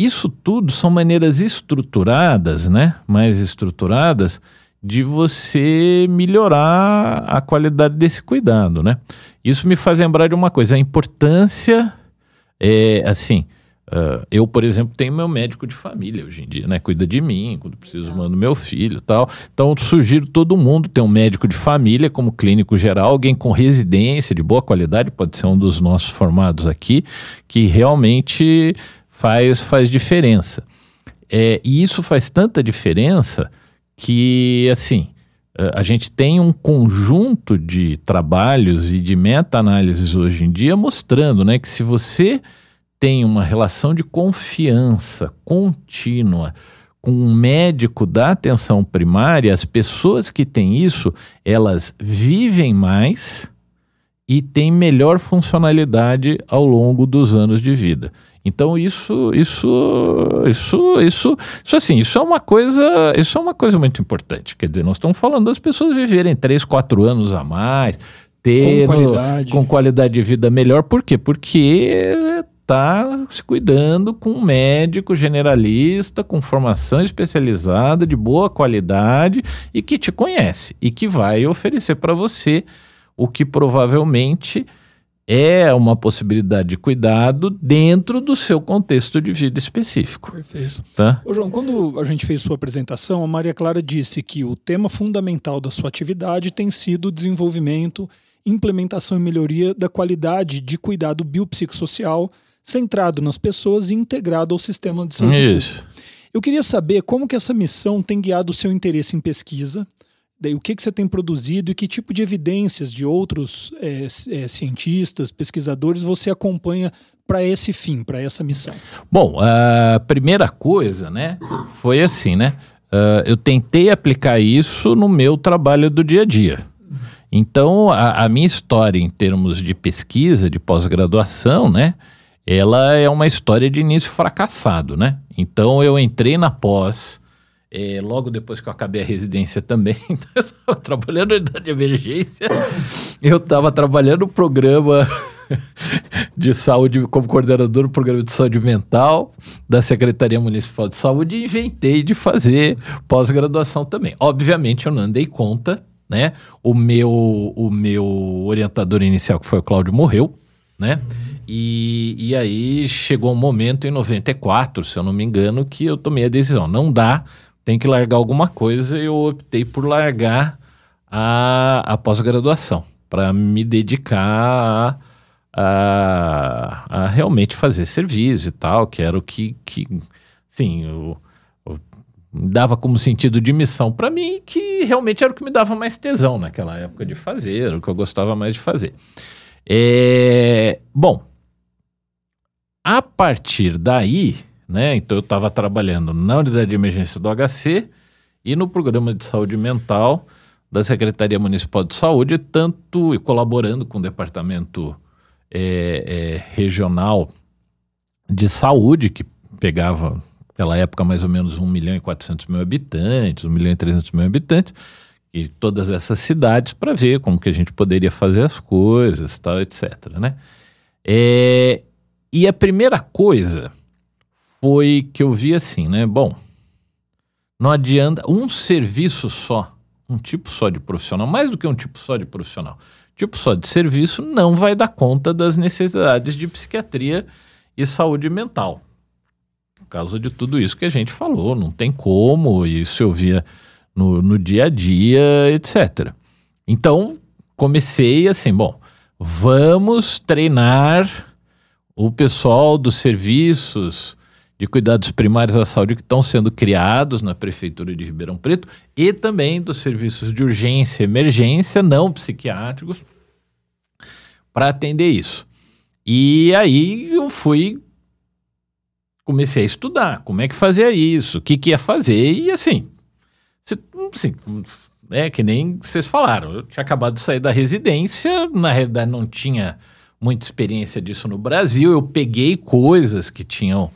isso tudo são maneiras estruturadas, né? Mais estruturadas de você melhorar a qualidade desse cuidado, né? Isso me faz lembrar de uma coisa, a importância é assim. Uh, eu, por exemplo, tenho meu médico de família hoje em dia, né? Cuida de mim, quando preciso mando meu filho tal. Então, sugiro todo mundo ter um médico de família como clínico geral, alguém com residência de boa qualidade, pode ser um dos nossos formados aqui, que realmente faz, faz diferença. É, e isso faz tanta diferença que, assim, a gente tem um conjunto de trabalhos e de meta-análises hoje em dia mostrando né, que se você tem uma relação de confiança contínua com um médico da atenção primária, as pessoas que têm isso, elas vivem mais e têm melhor funcionalidade ao longo dos anos de vida. Então isso, isso, isso, isso, isso assim, isso é uma coisa, isso é uma coisa muito importante. Quer dizer, nós estamos falando das pessoas viverem três, quatro anos a mais, ter com qualidade, com qualidade de vida melhor. Por quê? Porque está se cuidando com um médico generalista, com formação especializada, de boa qualidade e que te conhece e que vai oferecer para você o que provavelmente é uma possibilidade de cuidado dentro do seu contexto de vida específico. Perfeito. Tá? Ô, João, quando a gente fez sua apresentação, a Maria Clara disse que o tema fundamental da sua atividade tem sido o desenvolvimento, implementação e melhoria da qualidade de cuidado biopsicossocial centrado nas pessoas e integrado ao sistema de saúde. Isso. Eu queria saber como que essa missão tem guiado o seu interesse em pesquisa, Daí, o que, que você tem produzido e que tipo de evidências de outros é, é, cientistas, pesquisadores você acompanha para esse fim, para essa missão? Bom, a primeira coisa, né, foi assim, né? Uh, eu tentei aplicar isso no meu trabalho do dia a dia. Então, a, a minha história em termos de pesquisa, de pós-graduação, né? Ela é uma história de início fracassado, né? Então, eu entrei na pós é, logo depois que eu acabei a residência também, então eu estava trabalhando na unidade de emergência, eu estava trabalhando no programa de saúde, como coordenador do programa de saúde mental da Secretaria Municipal de Saúde e inventei de fazer pós-graduação também. Obviamente eu não dei conta, né? O meu, o meu orientador inicial, que foi o Cláudio, morreu, né? E, e aí chegou um momento em 94, se eu não me engano, que eu tomei a decisão. Não dá tem que largar alguma coisa eu optei por largar a, a pós-graduação para me dedicar a, a, a, realmente fazer serviço e tal, que era o que, que sim, eu, eu dava como sentido de missão para mim, que realmente era o que me dava mais tesão naquela época de fazer, era o que eu gostava mais de fazer. É, bom, a partir daí, né? Então eu estava trabalhando na unidade de emergência do HC e no programa de saúde mental da Secretaria Municipal de Saúde, tanto e colaborando com o departamento é, é, regional de saúde, que pegava, naquela época, mais ou menos 1 milhão e 400 mil habitantes, 1 milhão e 300 mil habitantes, e todas essas cidades para ver como que a gente poderia fazer as coisas, tal, etc. Né? É, e a primeira coisa foi que eu vi assim, né? Bom, não adianta um serviço só, um tipo só de profissional, mais do que um tipo só de profissional, tipo só de serviço não vai dar conta das necessidades de psiquiatria e saúde mental. Por causa de tudo isso que a gente falou, não tem como, isso eu via no, no dia a dia, etc. Então, comecei assim, bom, vamos treinar o pessoal dos serviços de cuidados primários à saúde que estão sendo criados na Prefeitura de Ribeirão Preto e também dos serviços de urgência e emergência não psiquiátricos para atender isso. E aí eu fui comecei a estudar como é que fazia isso, o que, que ia fazer, e assim, assim, é que nem vocês falaram, eu tinha acabado de sair da residência, na realidade não tinha muita experiência disso no Brasil, eu peguei coisas que tinham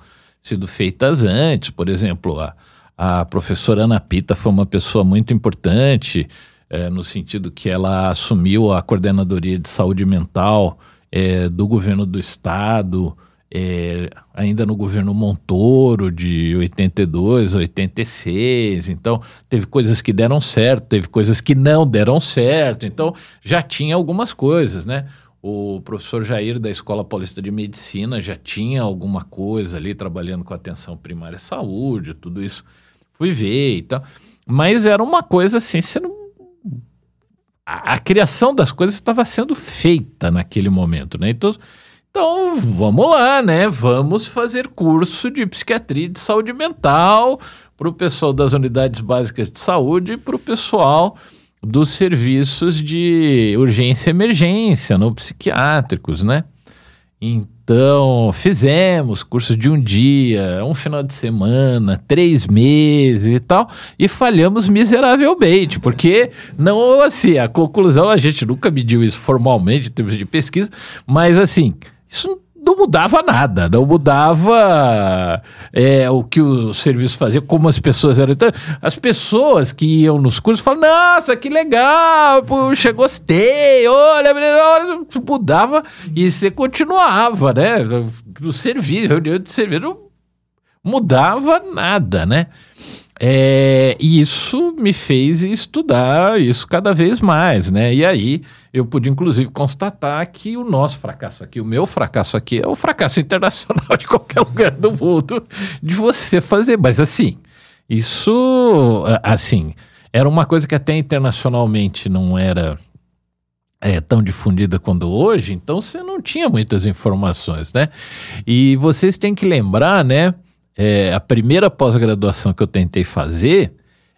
sido feitas antes, por exemplo, a, a professora Ana Pita foi uma pessoa muito importante, é, no sentido que ela assumiu a coordenadoria de saúde mental é, do governo do estado, é, ainda no governo Montoro, de 82 a 86. Então, teve coisas que deram certo, teve coisas que não deram certo. Então, já tinha algumas coisas, né? O professor Jair da Escola Paulista de Medicina já tinha alguma coisa ali trabalhando com atenção primária à saúde, tudo isso. Fui ver e tal. Mas era uma coisa assim, não a, a, criação das coisas estava sendo feita naquele momento, né? Então, então, vamos lá, né? Vamos fazer curso de psiquiatria de saúde mental para o pessoal das unidades básicas de saúde e para o pessoal dos serviços de urgência e emergência, não psiquiátricos, né? Então, fizemos cursos de um dia, um final de semana, três meses e tal, e falhamos miseravelmente, porque não, assim, a conclusão, a gente nunca mediu isso formalmente em termos de pesquisa, mas assim, isso não mudava nada, não mudava é, o que o serviço fazia, como as pessoas eram. Então, as pessoas que iam nos cursos falavam, nossa, que legal, puxa, gostei, olha, mudava e você continuava, né? No serviço, reunião de serviço, não mudava nada, né? É, e isso me fez estudar isso cada vez mais, né? E aí eu pude, inclusive, constatar que o nosso fracasso aqui, o meu fracasso aqui, é o fracasso internacional de qualquer lugar do mundo de você fazer. Mas assim, isso, assim, era uma coisa que até internacionalmente não era é, tão difundida quanto hoje, então você não tinha muitas informações, né? E vocês têm que lembrar, né? É, a primeira pós-graduação que eu tentei fazer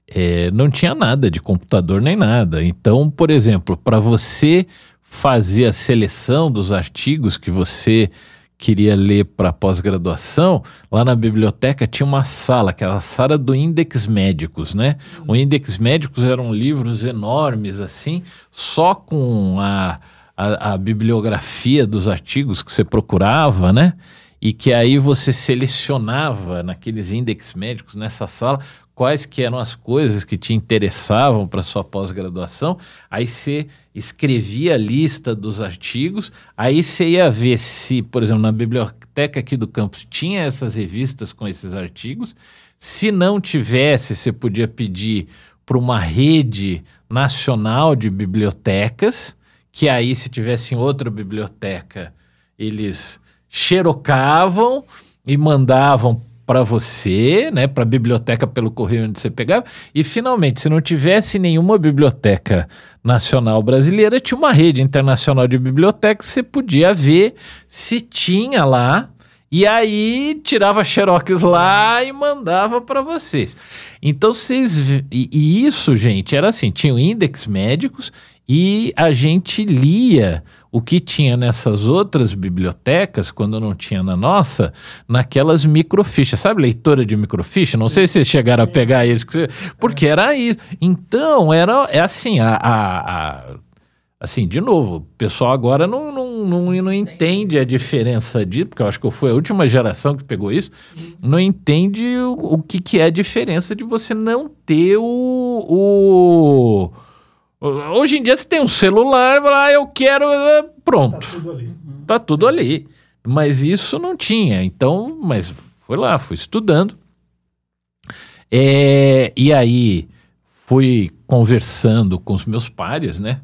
é, não tinha nada de computador nem nada. Então, por exemplo, para você fazer a seleção dos artigos que você queria ler para pós-graduação, lá na biblioteca tinha uma sala, aquela sala do Index Médicos, né? O Index Médicos eram livros enormes, assim, só com a, a, a bibliografia dos artigos que você procurava, né? E que aí você selecionava naqueles índices médicos nessa sala quais que eram as coisas que te interessavam para sua pós-graduação, aí você escrevia a lista dos artigos, aí você ia ver se, por exemplo, na biblioteca aqui do campus tinha essas revistas com esses artigos, se não tivesse, você podia pedir para uma rede nacional de bibliotecas, que aí se tivesse em outra biblioteca, eles xerocavam e mandavam para você, né, para a biblioteca pelo correio onde você pegava, e finalmente, se não tivesse nenhuma biblioteca nacional brasileira, tinha uma rede internacional de bibliotecas, você podia ver se tinha lá, e aí tirava xerox lá e mandava para vocês. Então vocês e, e isso, gente, era assim, tinham índices médicos e a gente lia o que tinha nessas outras bibliotecas, quando não tinha na nossa, naquelas microfichas. Sabe leitora de microficha? Não sim, sei se vocês chegaram sim. a pegar isso. Porque é. era isso. Então, era, é assim, a, a, a assim, de novo, o pessoal agora não, não, não, não entende a diferença disso, porque eu acho que eu fui a última geração que pegou isso, uhum. não entende o, o que, que é a diferença de você não ter o, o Hoje em dia você tem um celular, ah, eu quero. Eh, pronto. Tá tudo ali. Tá tudo ali. Mas isso não tinha. Então, mas foi lá, fui estudando. É, e aí fui conversando com os meus pares, né?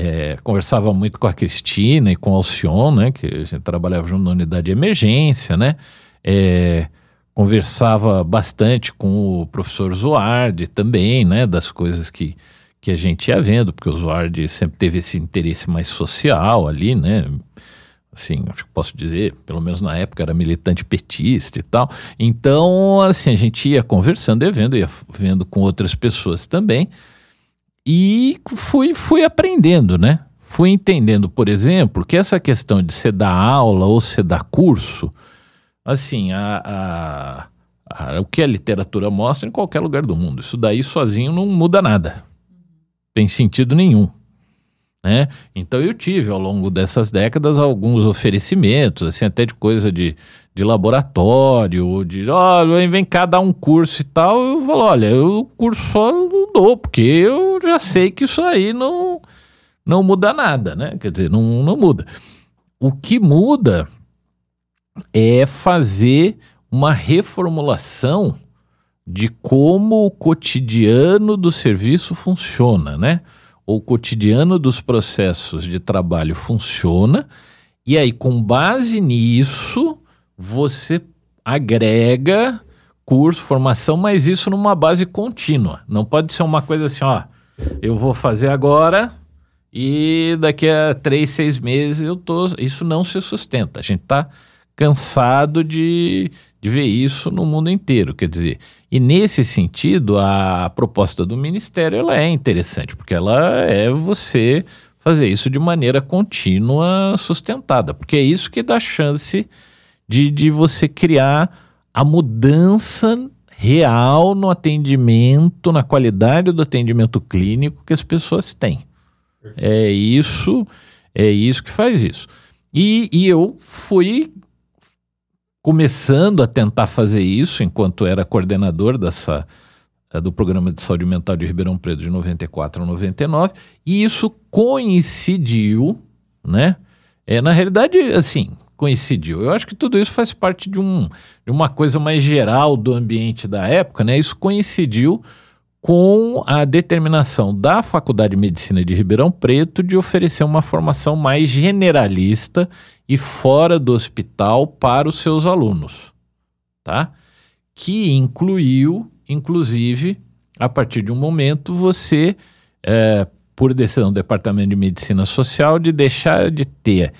É, conversava muito com a Cristina e com o Alcion, né? Que a gente trabalhava junto na unidade de emergência, né? É, conversava bastante com o professor Zoardi também, né? Das coisas que, que a gente ia vendo, porque o Zuardi sempre teve esse interesse mais social ali, né? assim, acho que posso dizer, pelo menos na época era militante petista e tal. Então, assim, a gente ia conversando e vendo, ia vendo com outras pessoas também. E fui, fui aprendendo, né? Fui entendendo, por exemplo, que essa questão de você dar aula ou você dar curso, assim, a, a, a, o que a literatura mostra em qualquer lugar do mundo. Isso daí sozinho não muda nada. Tem sentido nenhum. Né? Então eu tive ao longo dessas décadas alguns oferecimentos, assim, até de coisa de, de laboratório, de olha, vem cá dar um curso e tal. Eu falo, olha, o curso só não dou, porque eu já sei que isso aí não, não muda nada, né? Quer dizer, não, não muda. O que muda é fazer uma reformulação de como o cotidiano do serviço funciona, né? o cotidiano dos processos de trabalho funciona, e aí, com base nisso, você agrega curso, formação, mas isso numa base contínua. Não pode ser uma coisa assim, ó, eu vou fazer agora e daqui a três, seis meses eu tô. Isso não se sustenta. A gente está cansado de, de ver isso no mundo inteiro. Quer dizer, e nesse sentido, a proposta do Ministério ela é interessante, porque ela é você fazer isso de maneira contínua, sustentada, porque é isso que dá chance de, de você criar a mudança real no atendimento, na qualidade do atendimento clínico que as pessoas têm. É isso, é isso que faz isso. E, e eu fui começando a tentar fazer isso enquanto era coordenador dessa eh, do programa de saúde mental de Ribeirão Preto de 94 a 99, e isso coincidiu, né? É, na realidade, assim, coincidiu. Eu acho que tudo isso faz parte de, um, de uma coisa mais geral do ambiente da época, né? Isso coincidiu com a determinação da Faculdade de Medicina de Ribeirão Preto de oferecer uma formação mais generalista e fora do hospital para os seus alunos, tá? Que incluiu, inclusive, a partir de um momento, você, é, por decisão do Departamento de Medicina Social, de deixar de ter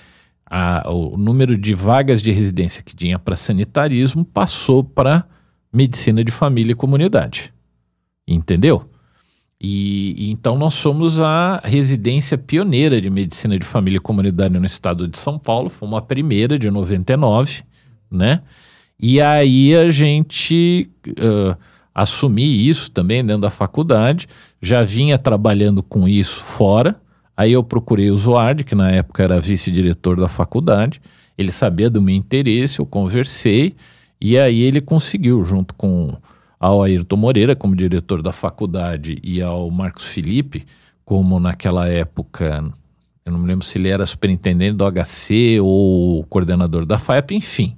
a, o número de vagas de residência que tinha para sanitarismo, passou para medicina de família e comunidade. Entendeu? E, e, então nós somos a residência pioneira de medicina de família e comunidade no estado de São Paulo, fomos a primeira de 99, né? E aí a gente uh, assumi isso também dentro da faculdade, já vinha trabalhando com isso fora. Aí eu procurei o Zoard, que na época era vice-diretor da faculdade, ele sabia do meu interesse, eu conversei, e aí ele conseguiu, junto com ao Ayrton Moreira como diretor da faculdade e ao Marcos Felipe como naquela época, eu não me lembro se ele era superintendente do HC ou coordenador da FAEP, enfim,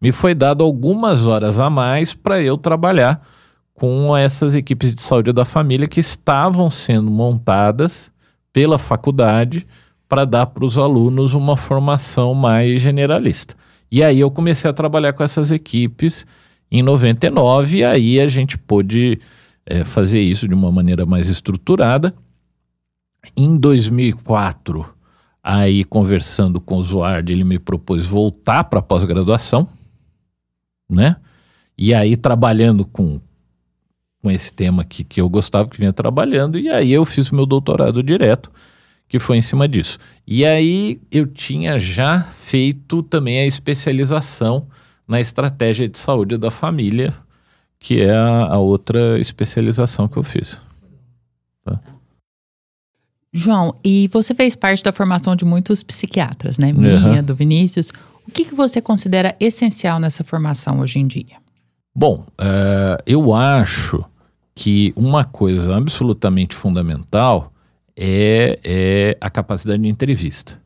me foi dado algumas horas a mais para eu trabalhar com essas equipes de saúde da família que estavam sendo montadas pela faculdade para dar para os alunos uma formação mais generalista. E aí eu comecei a trabalhar com essas equipes em 99, e aí a gente pôde é, fazer isso de uma maneira mais estruturada. Em 2004, aí conversando com o Zoard, ele me propôs voltar para pós-graduação, né? E aí trabalhando com, com esse tema que, que eu gostava, que vinha trabalhando, e aí eu fiz o meu doutorado direto, que foi em cima disso. E aí eu tinha já feito também a especialização na estratégia de saúde da família, que é a, a outra especialização que eu fiz. Tá? João, e você fez parte da formação de muitos psiquiatras, né? Minha, uhum. do Vinícius. O que, que você considera essencial nessa formação hoje em dia? Bom, uh, eu acho que uma coisa absolutamente fundamental é, é a capacidade de entrevista.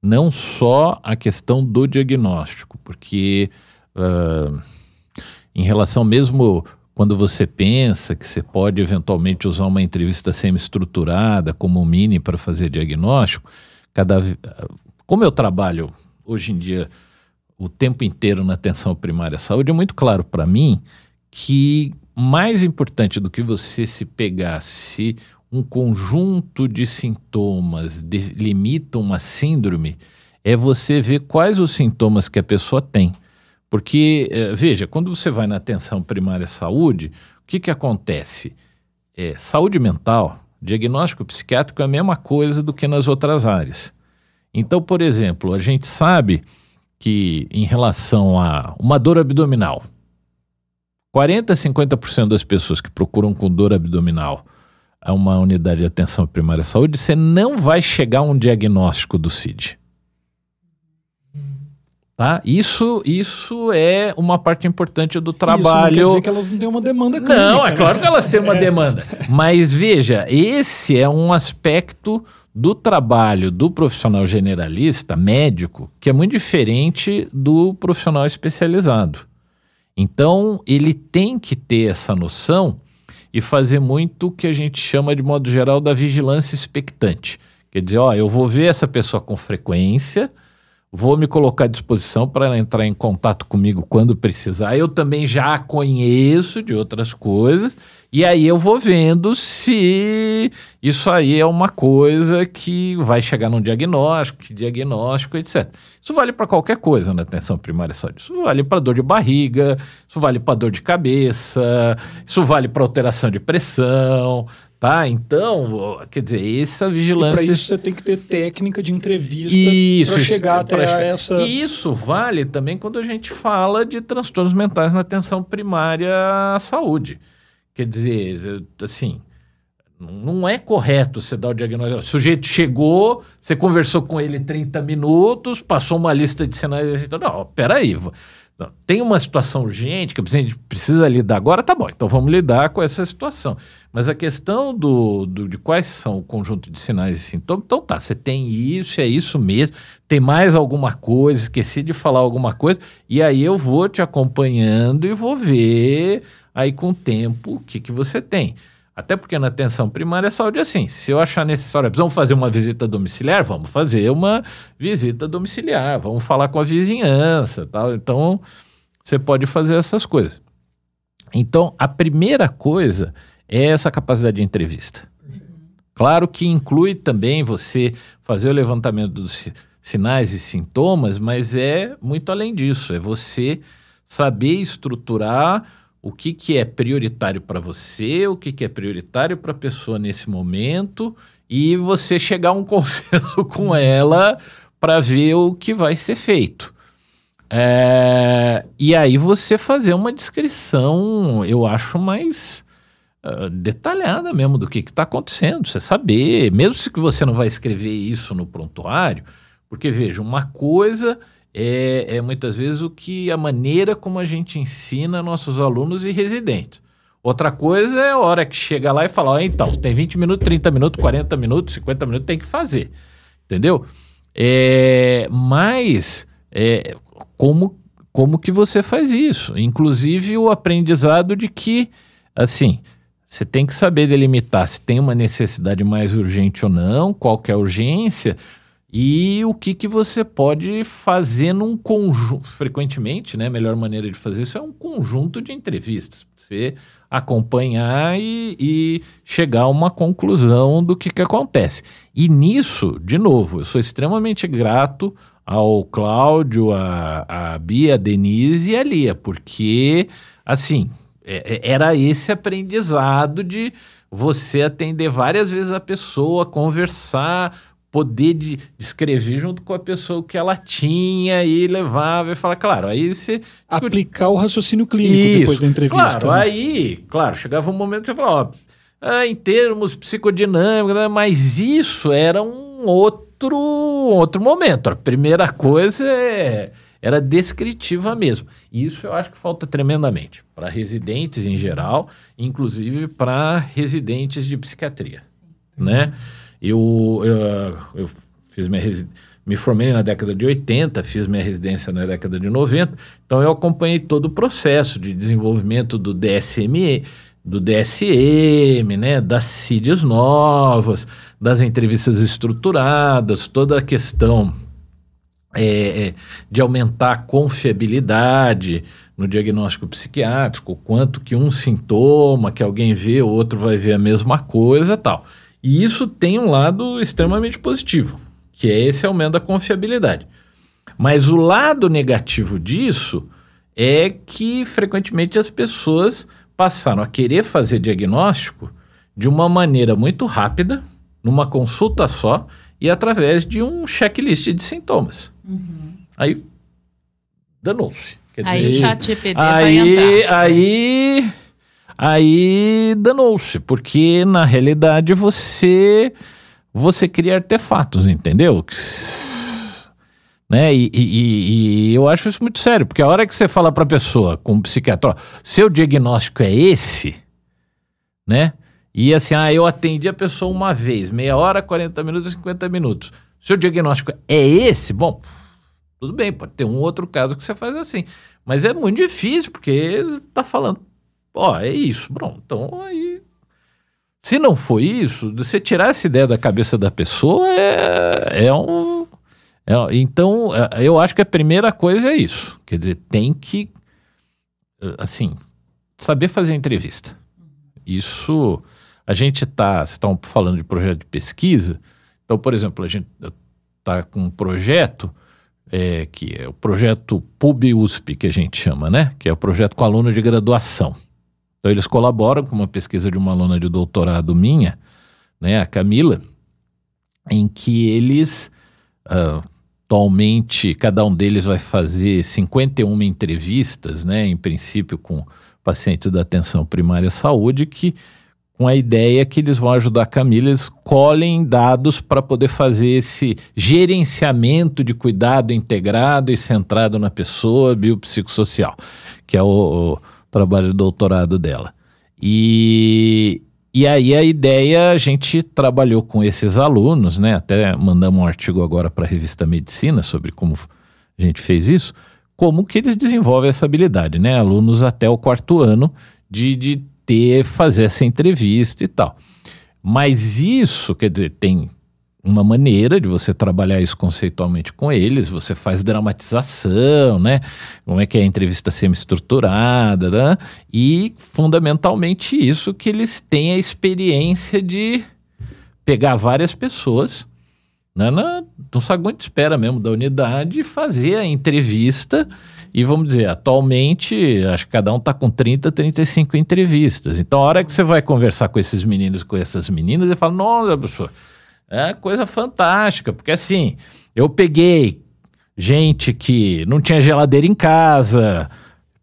Não só a questão do diagnóstico, porque uh, em relação mesmo quando você pensa que você pode eventualmente usar uma entrevista semi-estruturada como um mini para fazer diagnóstico, cada como eu trabalho hoje em dia o tempo inteiro na atenção primária à saúde, é muito claro para mim que mais importante do que você se pegar se um conjunto de sintomas delimita uma síndrome, é você ver quais os sintomas que a pessoa tem. Porque, eh, veja, quando você vai na atenção primária saúde, o que, que acontece? É, saúde mental, diagnóstico psiquiátrico é a mesma coisa do que nas outras áreas. Então, por exemplo, a gente sabe que em relação a uma dor abdominal, 40 a 50% das pessoas que procuram com dor abdominal a uma unidade de atenção primária à saúde, você não vai chegar a um diagnóstico do CID. Tá? Isso, isso é uma parte importante do trabalho. Isso não quer dizer que elas não têm uma demanda clínica. Não, é né? claro que elas têm uma é. demanda. Mas veja, esse é um aspecto do trabalho do profissional generalista, médico, que é muito diferente do profissional especializado. Então, ele tem que ter essa noção e fazer muito o que a gente chama de modo geral da vigilância expectante. Quer dizer, ó, eu vou ver essa pessoa com frequência, Vou me colocar à disposição para entrar em contato comigo quando precisar. Eu também já conheço de outras coisas. E aí eu vou vendo se isso aí é uma coisa que vai chegar num diagnóstico, diagnóstico, etc. Isso vale para qualquer coisa na atenção primária à saúde. Isso vale para dor de barriga, isso vale para dor de cabeça, isso vale para alteração de pressão, Tá? Então, quer dizer, essa vigilância. Para isso você tem que ter técnica de entrevista para chegar até chegar. essa. E isso vale também quando a gente fala de transtornos mentais na atenção primária à saúde. Quer dizer, assim, não é correto você dar o diagnóstico. O sujeito chegou, você conversou com ele 30 minutos, passou uma lista de sinais. Não, peraí. Não, tem uma situação urgente que a gente precisa lidar agora, tá bom, então vamos lidar com essa situação. Mas a questão do, do, de quais são o conjunto de sinais e sintomas, então tá, você tem isso, é isso mesmo, tem mais alguma coisa, esqueci de falar alguma coisa, e aí eu vou te acompanhando e vou ver aí com o tempo o que, que você tem. Até porque na atenção primária a saúde é assim. Se eu achar necessário, precisamos fazer uma visita domiciliar, vamos fazer uma visita domiciliar, vamos falar com a vizinhança, tal. Então, você pode fazer essas coisas. Então, a primeira coisa é essa capacidade de entrevista. Claro que inclui também você fazer o levantamento dos sinais e sintomas, mas é muito além disso, é você saber estruturar o que, que é prioritário para você, o que, que é prioritário para a pessoa nesse momento e você chegar a um consenso com ela para ver o que vai ser feito. É, e aí você fazer uma descrição, eu acho, mais uh, detalhada mesmo do que está acontecendo. Você saber, mesmo se você não vai escrever isso no prontuário, porque veja, uma coisa é, é muitas vezes o que a maneira como a gente ensina nossos alunos e residentes. Outra coisa é a hora que chega lá e fala: oh, então, tem 20 minutos, 30 minutos, 40 minutos, 50 minutos, tem que fazer. Entendeu? É, mas é, como, como que você faz isso? Inclusive o aprendizado de que, assim, você tem que saber delimitar se tem uma necessidade mais urgente ou não, qual que é a urgência, e o que, que você pode fazer num conjunto. Frequentemente, né? A melhor maneira de fazer isso é um conjunto de entrevistas. Você acompanhar e, e chegar a uma conclusão do que, que acontece. E nisso, de novo, eu sou extremamente grato ao Cláudio, a, a Bia, a Denise e a Lia, porque, assim, era esse aprendizado de você atender várias vezes a pessoa, conversar, poder de escrever junto com a pessoa que ela tinha e levava e falar, claro, aí você... Aplicar o raciocínio clínico Isso, depois da entrevista. Claro, né? aí, claro, chegava um momento que você falava, ó, ah, em termos psicodinâmicos, né, mas isso era um outro, outro momento. A primeira coisa é, era descritiva mesmo. Isso eu acho que falta tremendamente para residentes em geral, inclusive para residentes de psiquiatria, né? Eu, eu, eu fiz minha me formei na década de 80, fiz minha residência na década de 90, então eu acompanhei todo o processo de desenvolvimento do DSM, do DSM, né, das CIDs novas, das entrevistas estruturadas, toda a questão é, é, de aumentar a confiabilidade no diagnóstico psiquiátrico, quanto que um sintoma que alguém vê, o outro vai ver a mesma coisa tal. E isso tem um lado extremamente positivo, que é esse aumento da confiabilidade. Mas o lado negativo disso é que frequentemente as pessoas passaram a querer fazer diagnóstico de uma maneira muito rápida, numa consulta só e através de um checklist de sintomas. Uhum. Aí danou-se. Aí dizer, o chat GPT aí, vai entrar. Aí, aí danou-se, porque na realidade você você cria artefatos, entendeu? Né? E, e, e, eu acho isso muito sério, porque a hora que você fala para a pessoa, com um psiquiatra, ó, seu diagnóstico é esse, né? E assim, ah, eu atendi a pessoa uma vez, meia hora, 40 minutos, 50 minutos. Seu diagnóstico é esse? Bom, tudo bem, pode ter um outro caso que você faz assim. Mas é muito difícil, porque tá falando, ó, é isso. Bom, então aí. Se não for isso, você tirar essa ideia da cabeça da pessoa é, é um. É, então, é, eu acho que a primeira coisa é isso. Quer dizer, tem que, assim, saber fazer entrevista. Isso a gente está, vocês estão falando de projeto de pesquisa, então, por exemplo, a gente está com um projeto é, que é o projeto PUB-USP, que a gente chama, né? Que é o projeto com aluno de graduação. Então, eles colaboram com uma pesquisa de uma aluna de doutorado minha, né, a Camila, em que eles, uh, atualmente, cada um deles vai fazer 51 entrevistas, né, em princípio com pacientes da atenção primária à saúde, que com a ideia que eles vão ajudar a Camila, eles colhem dados para poder fazer esse gerenciamento de cuidado integrado e centrado na pessoa biopsicossocial, que é o, o trabalho de doutorado dela. E, e aí a ideia, a gente trabalhou com esses alunos, né? Até mandamos um artigo agora para a revista Medicina sobre como a gente fez isso, como que eles desenvolvem essa habilidade, né? Alunos até o quarto ano de, de ter, fazer essa entrevista e tal. Mas isso, quer dizer, tem uma maneira de você trabalhar isso conceitualmente com eles, você faz dramatização, né? Como é que é a entrevista semi-estruturada, né? E fundamentalmente isso que eles têm a experiência de pegar várias pessoas né, na, no saguão de espera mesmo da unidade e fazer a entrevista e vamos dizer, atualmente, acho que cada um está com 30, 35 entrevistas. Então, a hora que você vai conversar com esses meninos, com essas meninas, você fala, nossa, professor, é coisa fantástica, porque assim, eu peguei gente que não tinha geladeira em casa,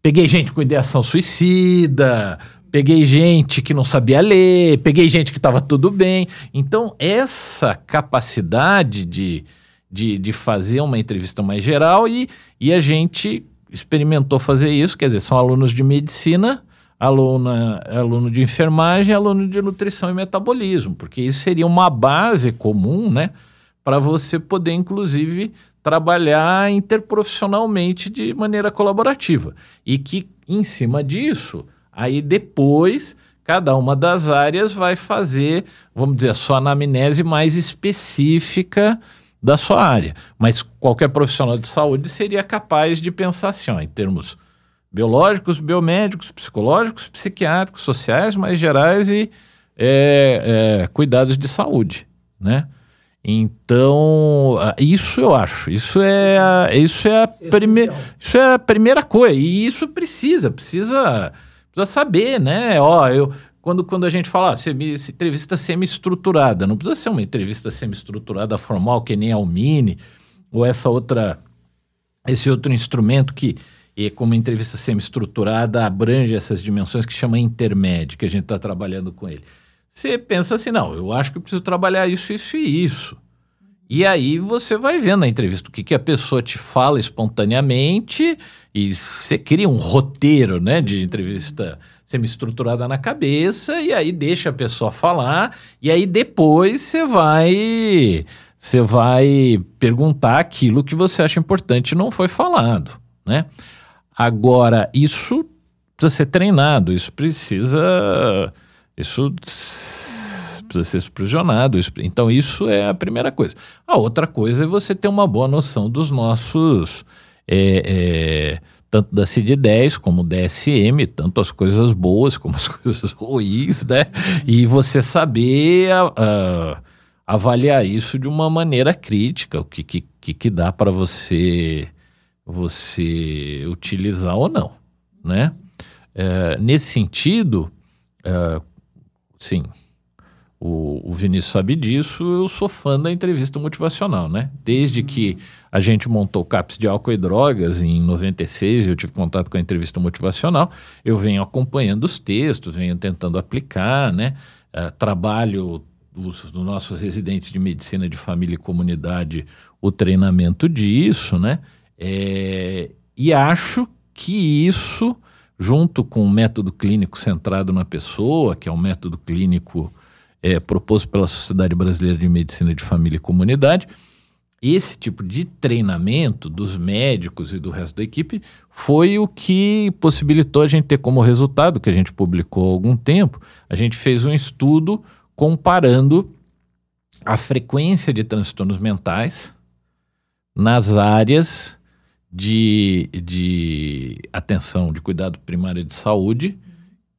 peguei gente com ideação suicida, peguei gente que não sabia ler, peguei gente que estava tudo bem. Então, essa capacidade de, de, de fazer uma entrevista mais geral e, e a gente experimentou fazer isso, quer dizer, são alunos de medicina, aluna, aluno de enfermagem, aluno de nutrição e metabolismo, porque isso seria uma base comum, né, para você poder, inclusive, trabalhar interprofissionalmente de maneira colaborativa. E que, em cima disso, aí depois cada uma das áreas vai fazer, vamos dizer, a sua anamnese mais específica da sua área. Mas qualquer profissional de saúde seria capaz de pensar assim, ó, em termos biológicos, biomédicos, psicológicos, psiquiátricos, sociais, mais gerais e é, é, cuidados de saúde, né? Então, isso eu acho, isso é a, isso é a primeira, isso é a primeira coisa e isso precisa, precisa, precisa saber, né? Ó, eu quando, quando a gente fala ah, semi, entrevista semi-estruturada, não precisa ser uma entrevista semi-estruturada formal, que nem a Almine, ou essa outra, esse outro instrumento que, e como entrevista semi-estruturada, abrange essas dimensões que chama intermédio, que a gente está trabalhando com ele. Você pensa assim, não, eu acho que eu preciso trabalhar isso, isso e isso. E aí você vai vendo na entrevista o que, que a pessoa te fala espontaneamente e você cria um roteiro né, de entrevista semi-estruturada na cabeça e aí deixa a pessoa falar e aí depois você vai você vai perguntar aquilo que você acha importante não foi falado, né? Agora, isso precisa ser treinado, isso precisa isso precisa ser supervisionado. Isso, então, isso é a primeira coisa. A outra coisa é você ter uma boa noção dos nossos é, é, tanto da CID-10 como DSM, tanto as coisas boas como as coisas ruins, né? E você saber a, a, avaliar isso de uma maneira crítica, o que, que, que dá para você, você utilizar ou não, né? É, nesse sentido, é, sim, o, o, Vinícius sabe disso, eu sou fã da entrevista motivacional, né? Desde que a gente montou o CAPS de álcool e drogas em 96, eu tive contato com a entrevista motivacional, eu venho acompanhando os textos, venho tentando aplicar, né? Uh, trabalho os, dos nossos residentes de medicina de família e comunidade o treinamento disso, né? É, e acho que isso, junto com o método clínico centrado na pessoa, que é um método clínico é, proposto pela Sociedade Brasileira de Medicina de Família e Comunidade, esse tipo de treinamento dos médicos e do resto da equipe foi o que possibilitou a gente ter como resultado, que a gente publicou há algum tempo, a gente fez um estudo comparando a frequência de transtornos mentais nas áreas de, de atenção, de cuidado primário de saúde,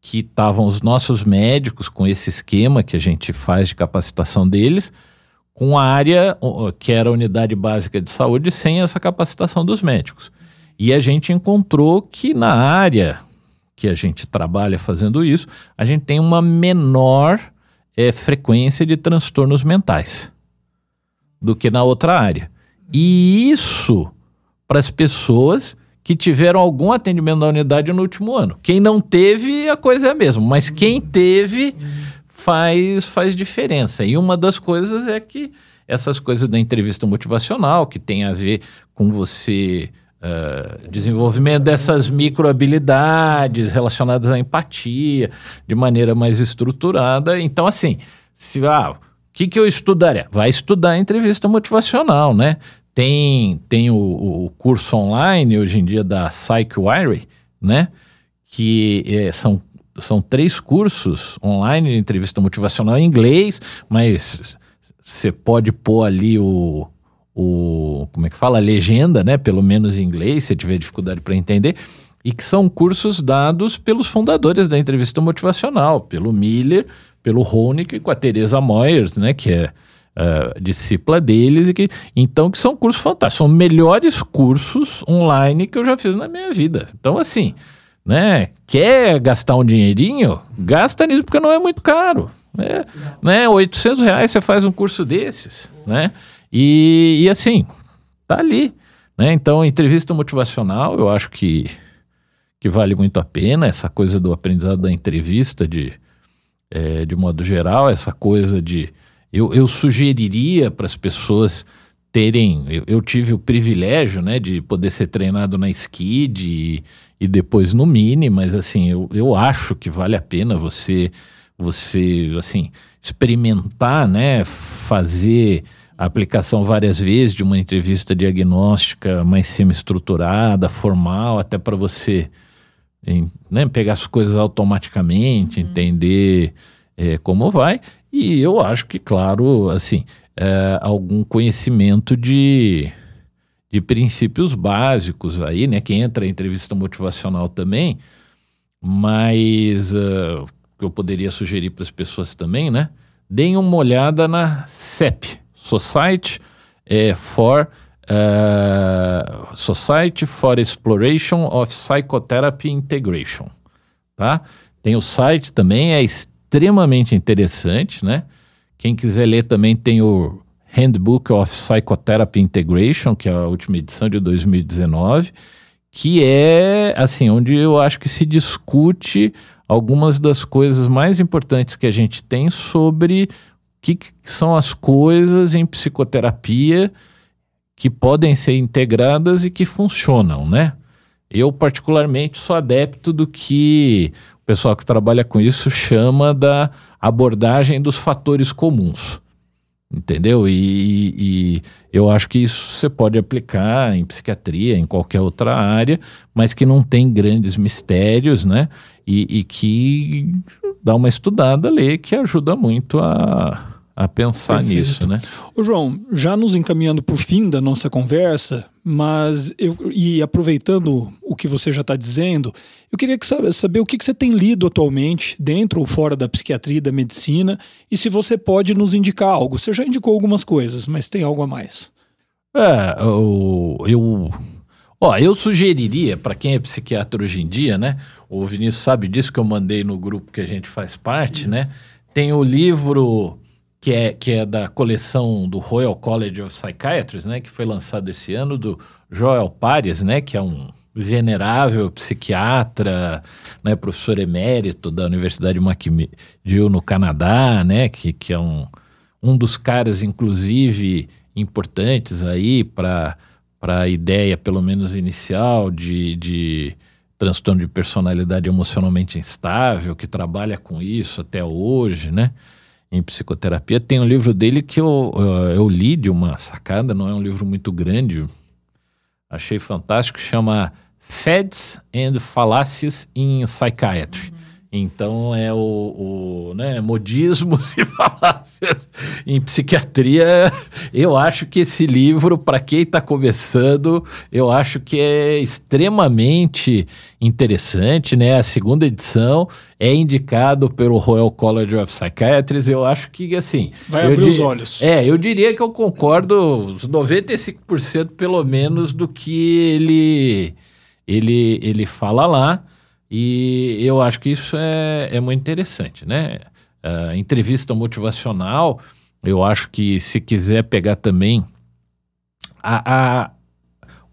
que estavam os nossos médicos com esse esquema que a gente faz de capacitação deles, com a área que era a unidade básica de saúde sem essa capacitação dos médicos. E a gente encontrou que na área que a gente trabalha fazendo isso, a gente tem uma menor é, frequência de transtornos mentais do que na outra área. E isso para as pessoas que tiveram algum atendimento na unidade no último ano. Quem não teve, a coisa é a mesma, mas quem teve faz, faz diferença. E uma das coisas é que essas coisas da entrevista motivacional, que tem a ver com você. Uh, desenvolvimento dessas micro habilidades relacionadas à empatia de maneira mais estruturada. Então, assim, se ah, o que, que eu estudaria? Vai estudar entrevista motivacional, né? Tem, tem o, o curso online hoje em dia da PsychWire, né? Que é, são são três cursos online de entrevista motivacional em inglês, mas você pode pôr ali o, o como é que fala, a legenda, né? Pelo menos em inglês, se tiver dificuldade para entender, e que são cursos dados pelos fundadores da entrevista motivacional, pelo Miller, pelo Honig e com a Teresa Moyers, né? Que é uh, discípula deles e que então que são cursos fantásticos, são melhores cursos online que eu já fiz na minha vida. Então assim né? Quer gastar um dinheirinho? Gasta nisso porque não é muito caro. Né? né? 800 reais você faz um curso desses, né? E, e assim, tá ali. Né? Então, entrevista motivacional, eu acho que, que vale muito a pena. Essa coisa do aprendizado da entrevista, de, é, de modo geral, essa coisa de. Eu, eu sugeriria para as pessoas terem. Eu, eu, tive o privilégio né, de poder ser treinado na Skid e, e depois no Mini, mas assim, eu, eu acho que vale a pena você, você assim, experimentar, né, fazer a aplicação várias vezes de uma entrevista diagnóstica mais semi-estruturada, formal, até para você em, né, pegar as coisas automaticamente, uhum. entender é, como vai. E eu acho que, claro, assim, é, algum conhecimento de de princípios básicos aí, né? Que entra a entrevista motivacional também, mas uh, eu poderia sugerir para as pessoas também, né? Deem uma olhada na CEP, Society é, for uh, Society for Exploration of Psychotherapy Integration, tá? Tem o site também, é extremamente interessante, né? Quem quiser ler também tem o Handbook of Psychotherapy Integration, que é a última edição de 2019, que é assim, onde eu acho que se discute algumas das coisas mais importantes que a gente tem sobre o que, que são as coisas em psicoterapia que podem ser integradas e que funcionam, né? Eu, particularmente, sou adepto do que o pessoal que trabalha com isso chama da abordagem dos fatores comuns entendeu? E, e, eu acho que isso você pode aplicar em psiquiatria, em qualquer outra área, mas que não tem grandes mistérios, né? E, e que dá uma estudada ali que ajuda muito a, a pensar Perfeito. nisso, né? Ô João, já nos encaminhando para o fim da nossa conversa, mas eu e aproveitando o que você já está dizendo, eu queria saber o que, que você tem lido atualmente, dentro ou fora da psiquiatria e da medicina, e se você pode nos indicar algo. Você já indicou algumas coisas, mas tem algo a mais? É, eu, eu Ó, eu sugeriria para quem é psiquiatra hoje em dia, né? O Vinícius sabe disso que eu mandei no grupo que a gente faz parte, né? Isso. né? Tem o livro que é, que é da coleção do Royal College of Psychiatrists, né, que foi lançado esse ano, do Joel Pares, né, que é um venerável psiquiatra, né, professor emérito da Universidade McGill no Canadá, né, que, que é um, um dos caras, inclusive, importantes aí para a ideia, pelo menos inicial, de, de transtorno de personalidade emocionalmente instável, que trabalha com isso até hoje, né, em psicoterapia. Tem um livro dele que eu, eu li de uma sacada, não é um livro muito grande, achei fantástico, chama Feds and Fallacies in Psychiatry. Uhum. Então é o, o né, modismo se falasse em psiquiatria. Eu acho que esse livro, para quem está começando, eu acho que é extremamente interessante, né? A segunda edição é indicado pelo Royal College of Psychiatrists. Eu acho que assim. Vai abrir os olhos. É, eu diria que eu concordo uns 95% pelo menos do que ele, ele, ele fala lá. E eu acho que isso é, é muito interessante, né? Uh, entrevista motivacional, eu acho que se quiser pegar também a, a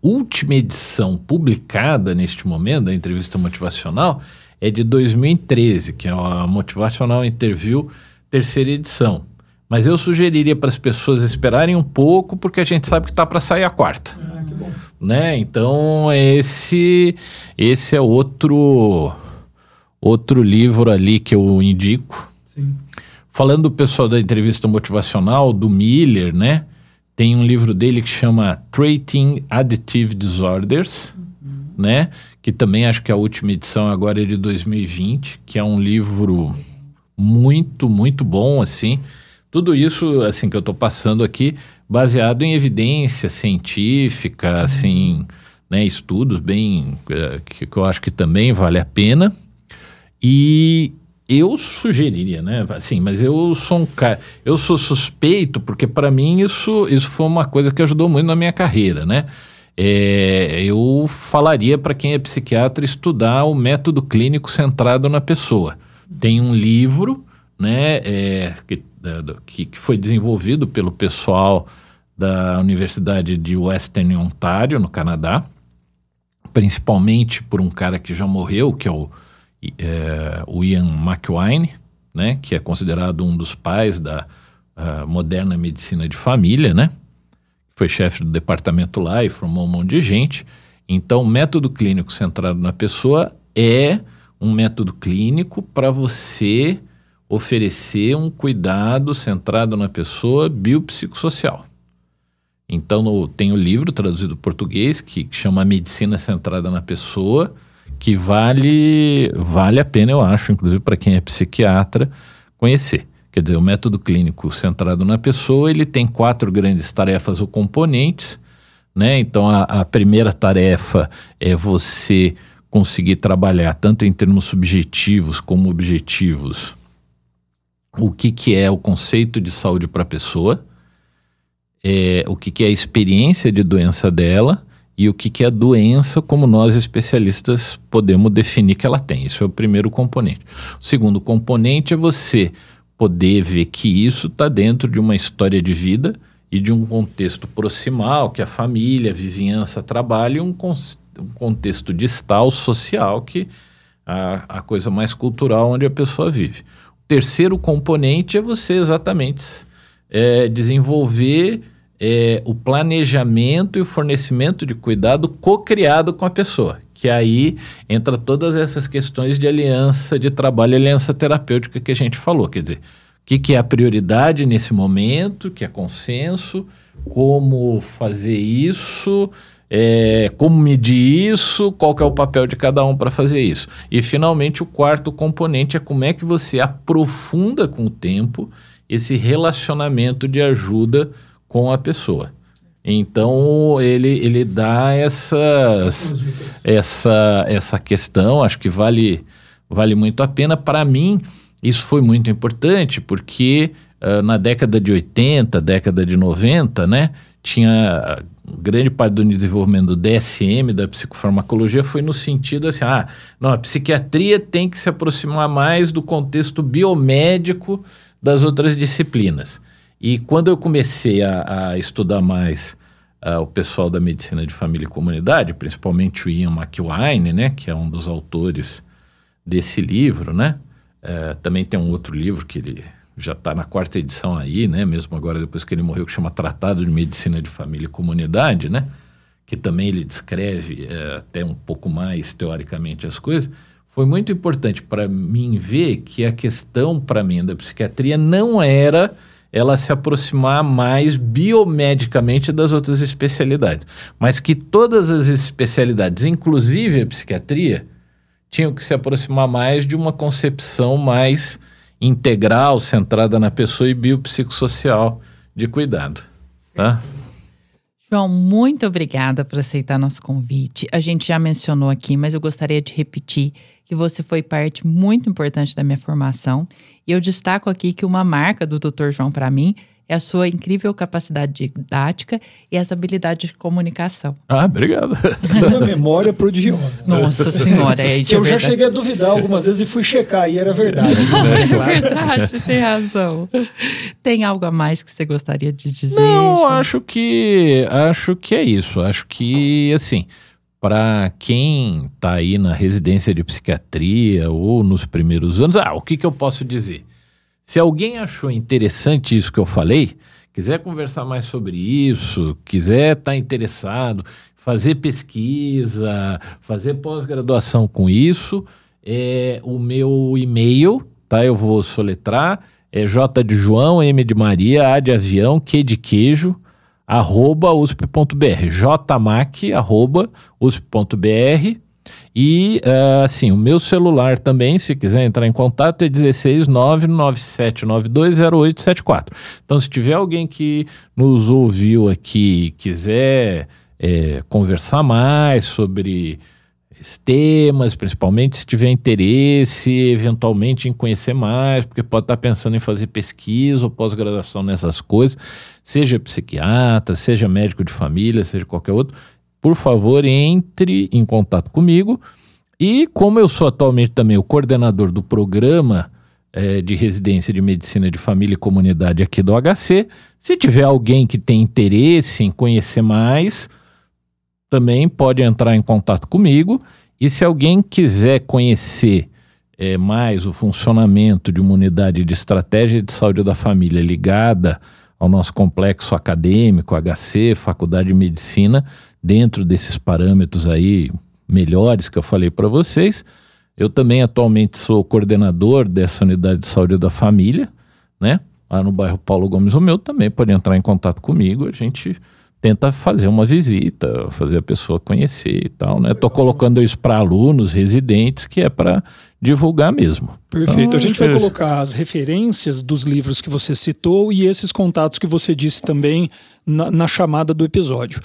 última edição publicada neste momento da entrevista motivacional é de 2013, que é a Motivacional Interview, terceira edição. Mas eu sugeriria para as pessoas esperarem um pouco, porque a gente sabe que está para sair a quarta. Né? Então, esse, esse é outro, outro livro ali que eu indico. Sim. Falando do pessoal da entrevista motivacional, do Miller, né? Tem um livro dele que chama Treating Additive Disorders, uhum. né? Que também acho que a última edição agora é de 2020, que é um livro muito, muito bom, assim tudo isso, assim, que eu estou passando aqui, baseado em evidência científica, uhum. assim, né, estudos bem, uh, que, que eu acho que também vale a pena. E eu sugeriria, né? Assim, mas eu sou um cara, eu sou suspeito porque para mim isso, isso foi uma coisa que ajudou muito na minha carreira, né? É, eu falaria para quem é psiquiatra estudar o método clínico centrado na pessoa. Tem um livro, né? É, que que, que foi desenvolvido pelo pessoal da Universidade de Western Ontario, no Canadá, principalmente por um cara que já morreu, que é o, é, o Ian McWine, né, que é considerado um dos pais da uh, moderna medicina de família, né? Foi chefe do departamento lá e formou um monte de gente. Então, o método clínico centrado na pessoa é um método clínico para você oferecer um cuidado centrado na pessoa biopsicossocial. Então, no, tem o livro traduzido para português que, que chama Medicina Centrada na Pessoa, que vale, vale a pena, eu acho, inclusive para quem é psiquiatra, conhecer. Quer dizer, o método clínico centrado na pessoa, ele tem quatro grandes tarefas ou componentes, né? Então, a, a primeira tarefa é você conseguir trabalhar tanto em termos subjetivos como objetivos o que, que é o conceito de saúde para a pessoa, é, o que, que é a experiência de doença dela e o que, que é a doença, como nós especialistas podemos definir que ela tem. Isso é o primeiro componente. O segundo componente é você poder ver que isso está dentro de uma história de vida e de um contexto proximal, que a família, a vizinhança, trabalho, e um, um contexto distal, social, que a, a coisa mais cultural onde a pessoa vive terceiro componente é você exatamente é, desenvolver é, o planejamento e o fornecimento de cuidado co-criado com a pessoa. Que aí entra todas essas questões de aliança de trabalho, aliança terapêutica que a gente falou. Quer dizer, o que, que é a prioridade nesse momento, que é consenso, como fazer isso, é, como medir isso, qual é o papel de cada um para fazer isso. E finalmente o quarto componente é como é que você aprofunda com o tempo esse relacionamento de ajuda com a pessoa. Então ele, ele dá essas, essa, essa questão, acho que vale, vale muito a pena. Para mim, isso foi muito importante, porque uh, na década de 80, década de 90, né, tinha grande parte do desenvolvimento do DSM, da psicofarmacologia, foi no sentido assim: ah, não, a psiquiatria tem que se aproximar mais do contexto biomédico das outras disciplinas. E quando eu comecei a, a estudar mais uh, o pessoal da medicina de família e comunidade, principalmente o Ian McWine, né, que é um dos autores desse livro, né? Uh, também tem um outro livro que ele já está na quarta edição aí, né? Mesmo agora depois que ele morreu, que chama Tratado de Medicina de Família e Comunidade, né? Que também ele descreve uh, até um pouco mais teoricamente as coisas. Foi muito importante para mim ver que a questão para mim da psiquiatria não era ela se aproximar mais biomedicamente das outras especialidades, mas que todas as especialidades, inclusive a psiquiatria, tinham que se aproximar mais de uma concepção mais integral, centrada na pessoa e biopsicossocial de cuidado, tá? João, muito obrigada por aceitar nosso convite. A gente já mencionou aqui, mas eu gostaria de repetir que você foi parte muito importante da minha formação e eu destaco aqui que uma marca do Dr. João para mim é a sua incrível capacidade didática e essa habilidade de comunicação. Ah, obrigado. Uma memória prodigiosa. Nossa senhora, é isso. Que eu é já cheguei a duvidar algumas vezes e fui checar e era verdade. É verdade, tem razão. Tem algo a mais que você gostaria de dizer? Não, acho que acho que é isso. Acho que assim, para quem está aí na residência de psiquiatria ou nos primeiros anos, ah, o que, que eu posso dizer? Se alguém achou interessante isso que eu falei, quiser conversar mais sobre isso, quiser estar tá interessado, fazer pesquisa, fazer pós-graduação com isso, é o meu e-mail, tá? Eu vou soletrar, é J de João, M de Maria, A de avião, Q de queijo, arroba usp.br, jmac, arroba usp.br. E, uh, assim, o meu celular também, se quiser entrar em contato, é 16997920874. Então, se tiver alguém que nos ouviu aqui quiser é, conversar mais sobre temas, principalmente se tiver interesse, eventualmente, em conhecer mais, porque pode estar pensando em fazer pesquisa ou pós-graduação nessas coisas, seja psiquiatra, seja médico de família, seja qualquer outro, por favor, entre em contato comigo. E como eu sou atualmente também o coordenador do programa é, de residência de medicina de família e comunidade aqui do HC, se tiver alguém que tem interesse em conhecer mais, também pode entrar em contato comigo. E se alguém quiser conhecer é, mais o funcionamento de uma unidade de estratégia de saúde da família ligada ao nosso complexo acadêmico, HC, Faculdade de Medicina, dentro desses parâmetros aí melhores que eu falei para vocês. Eu também atualmente sou coordenador dessa unidade de saúde da família, né? Lá no bairro Paulo Gomes Romeu também pode entrar em contato comigo, a gente tenta fazer uma visita, fazer a pessoa conhecer e tal, né? Tô colocando isso para alunos, residentes, que é para divulgar mesmo. Perfeito. Então, a gente vai colocar as referências dos livros que você citou e esses contatos que você disse também na, na chamada do episódio.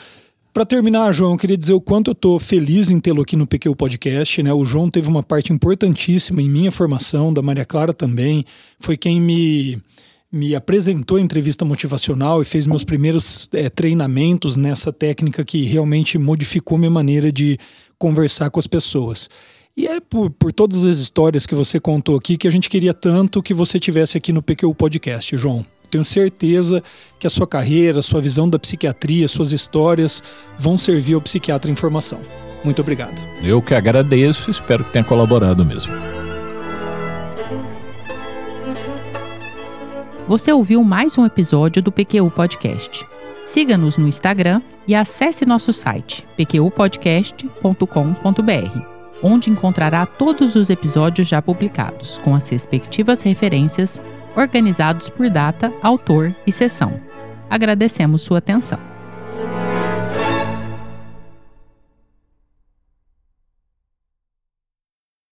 Para terminar, João, eu queria dizer o quanto eu estou feliz em tê-lo aqui no PQ Podcast. Né? O João teve uma parte importantíssima em minha formação, da Maria Clara também. Foi quem me me apresentou a entrevista motivacional e fez meus primeiros é, treinamentos nessa técnica que realmente modificou minha maneira de conversar com as pessoas. E é por, por todas as histórias que você contou aqui que a gente queria tanto que você tivesse aqui no PQ Podcast, João. Tenho certeza que a sua carreira, a sua visão da psiquiatria, suas histórias vão servir ao psiquiatra em formação. Muito obrigado. Eu que agradeço, espero que tenha colaborado mesmo. Você ouviu mais um episódio do PQU Podcast. Siga-nos no Instagram e acesse nosso site pqpodcast.com.br, onde encontrará todos os episódios já publicados, com as respectivas referências, organizados por data, autor e sessão. Agradecemos sua atenção.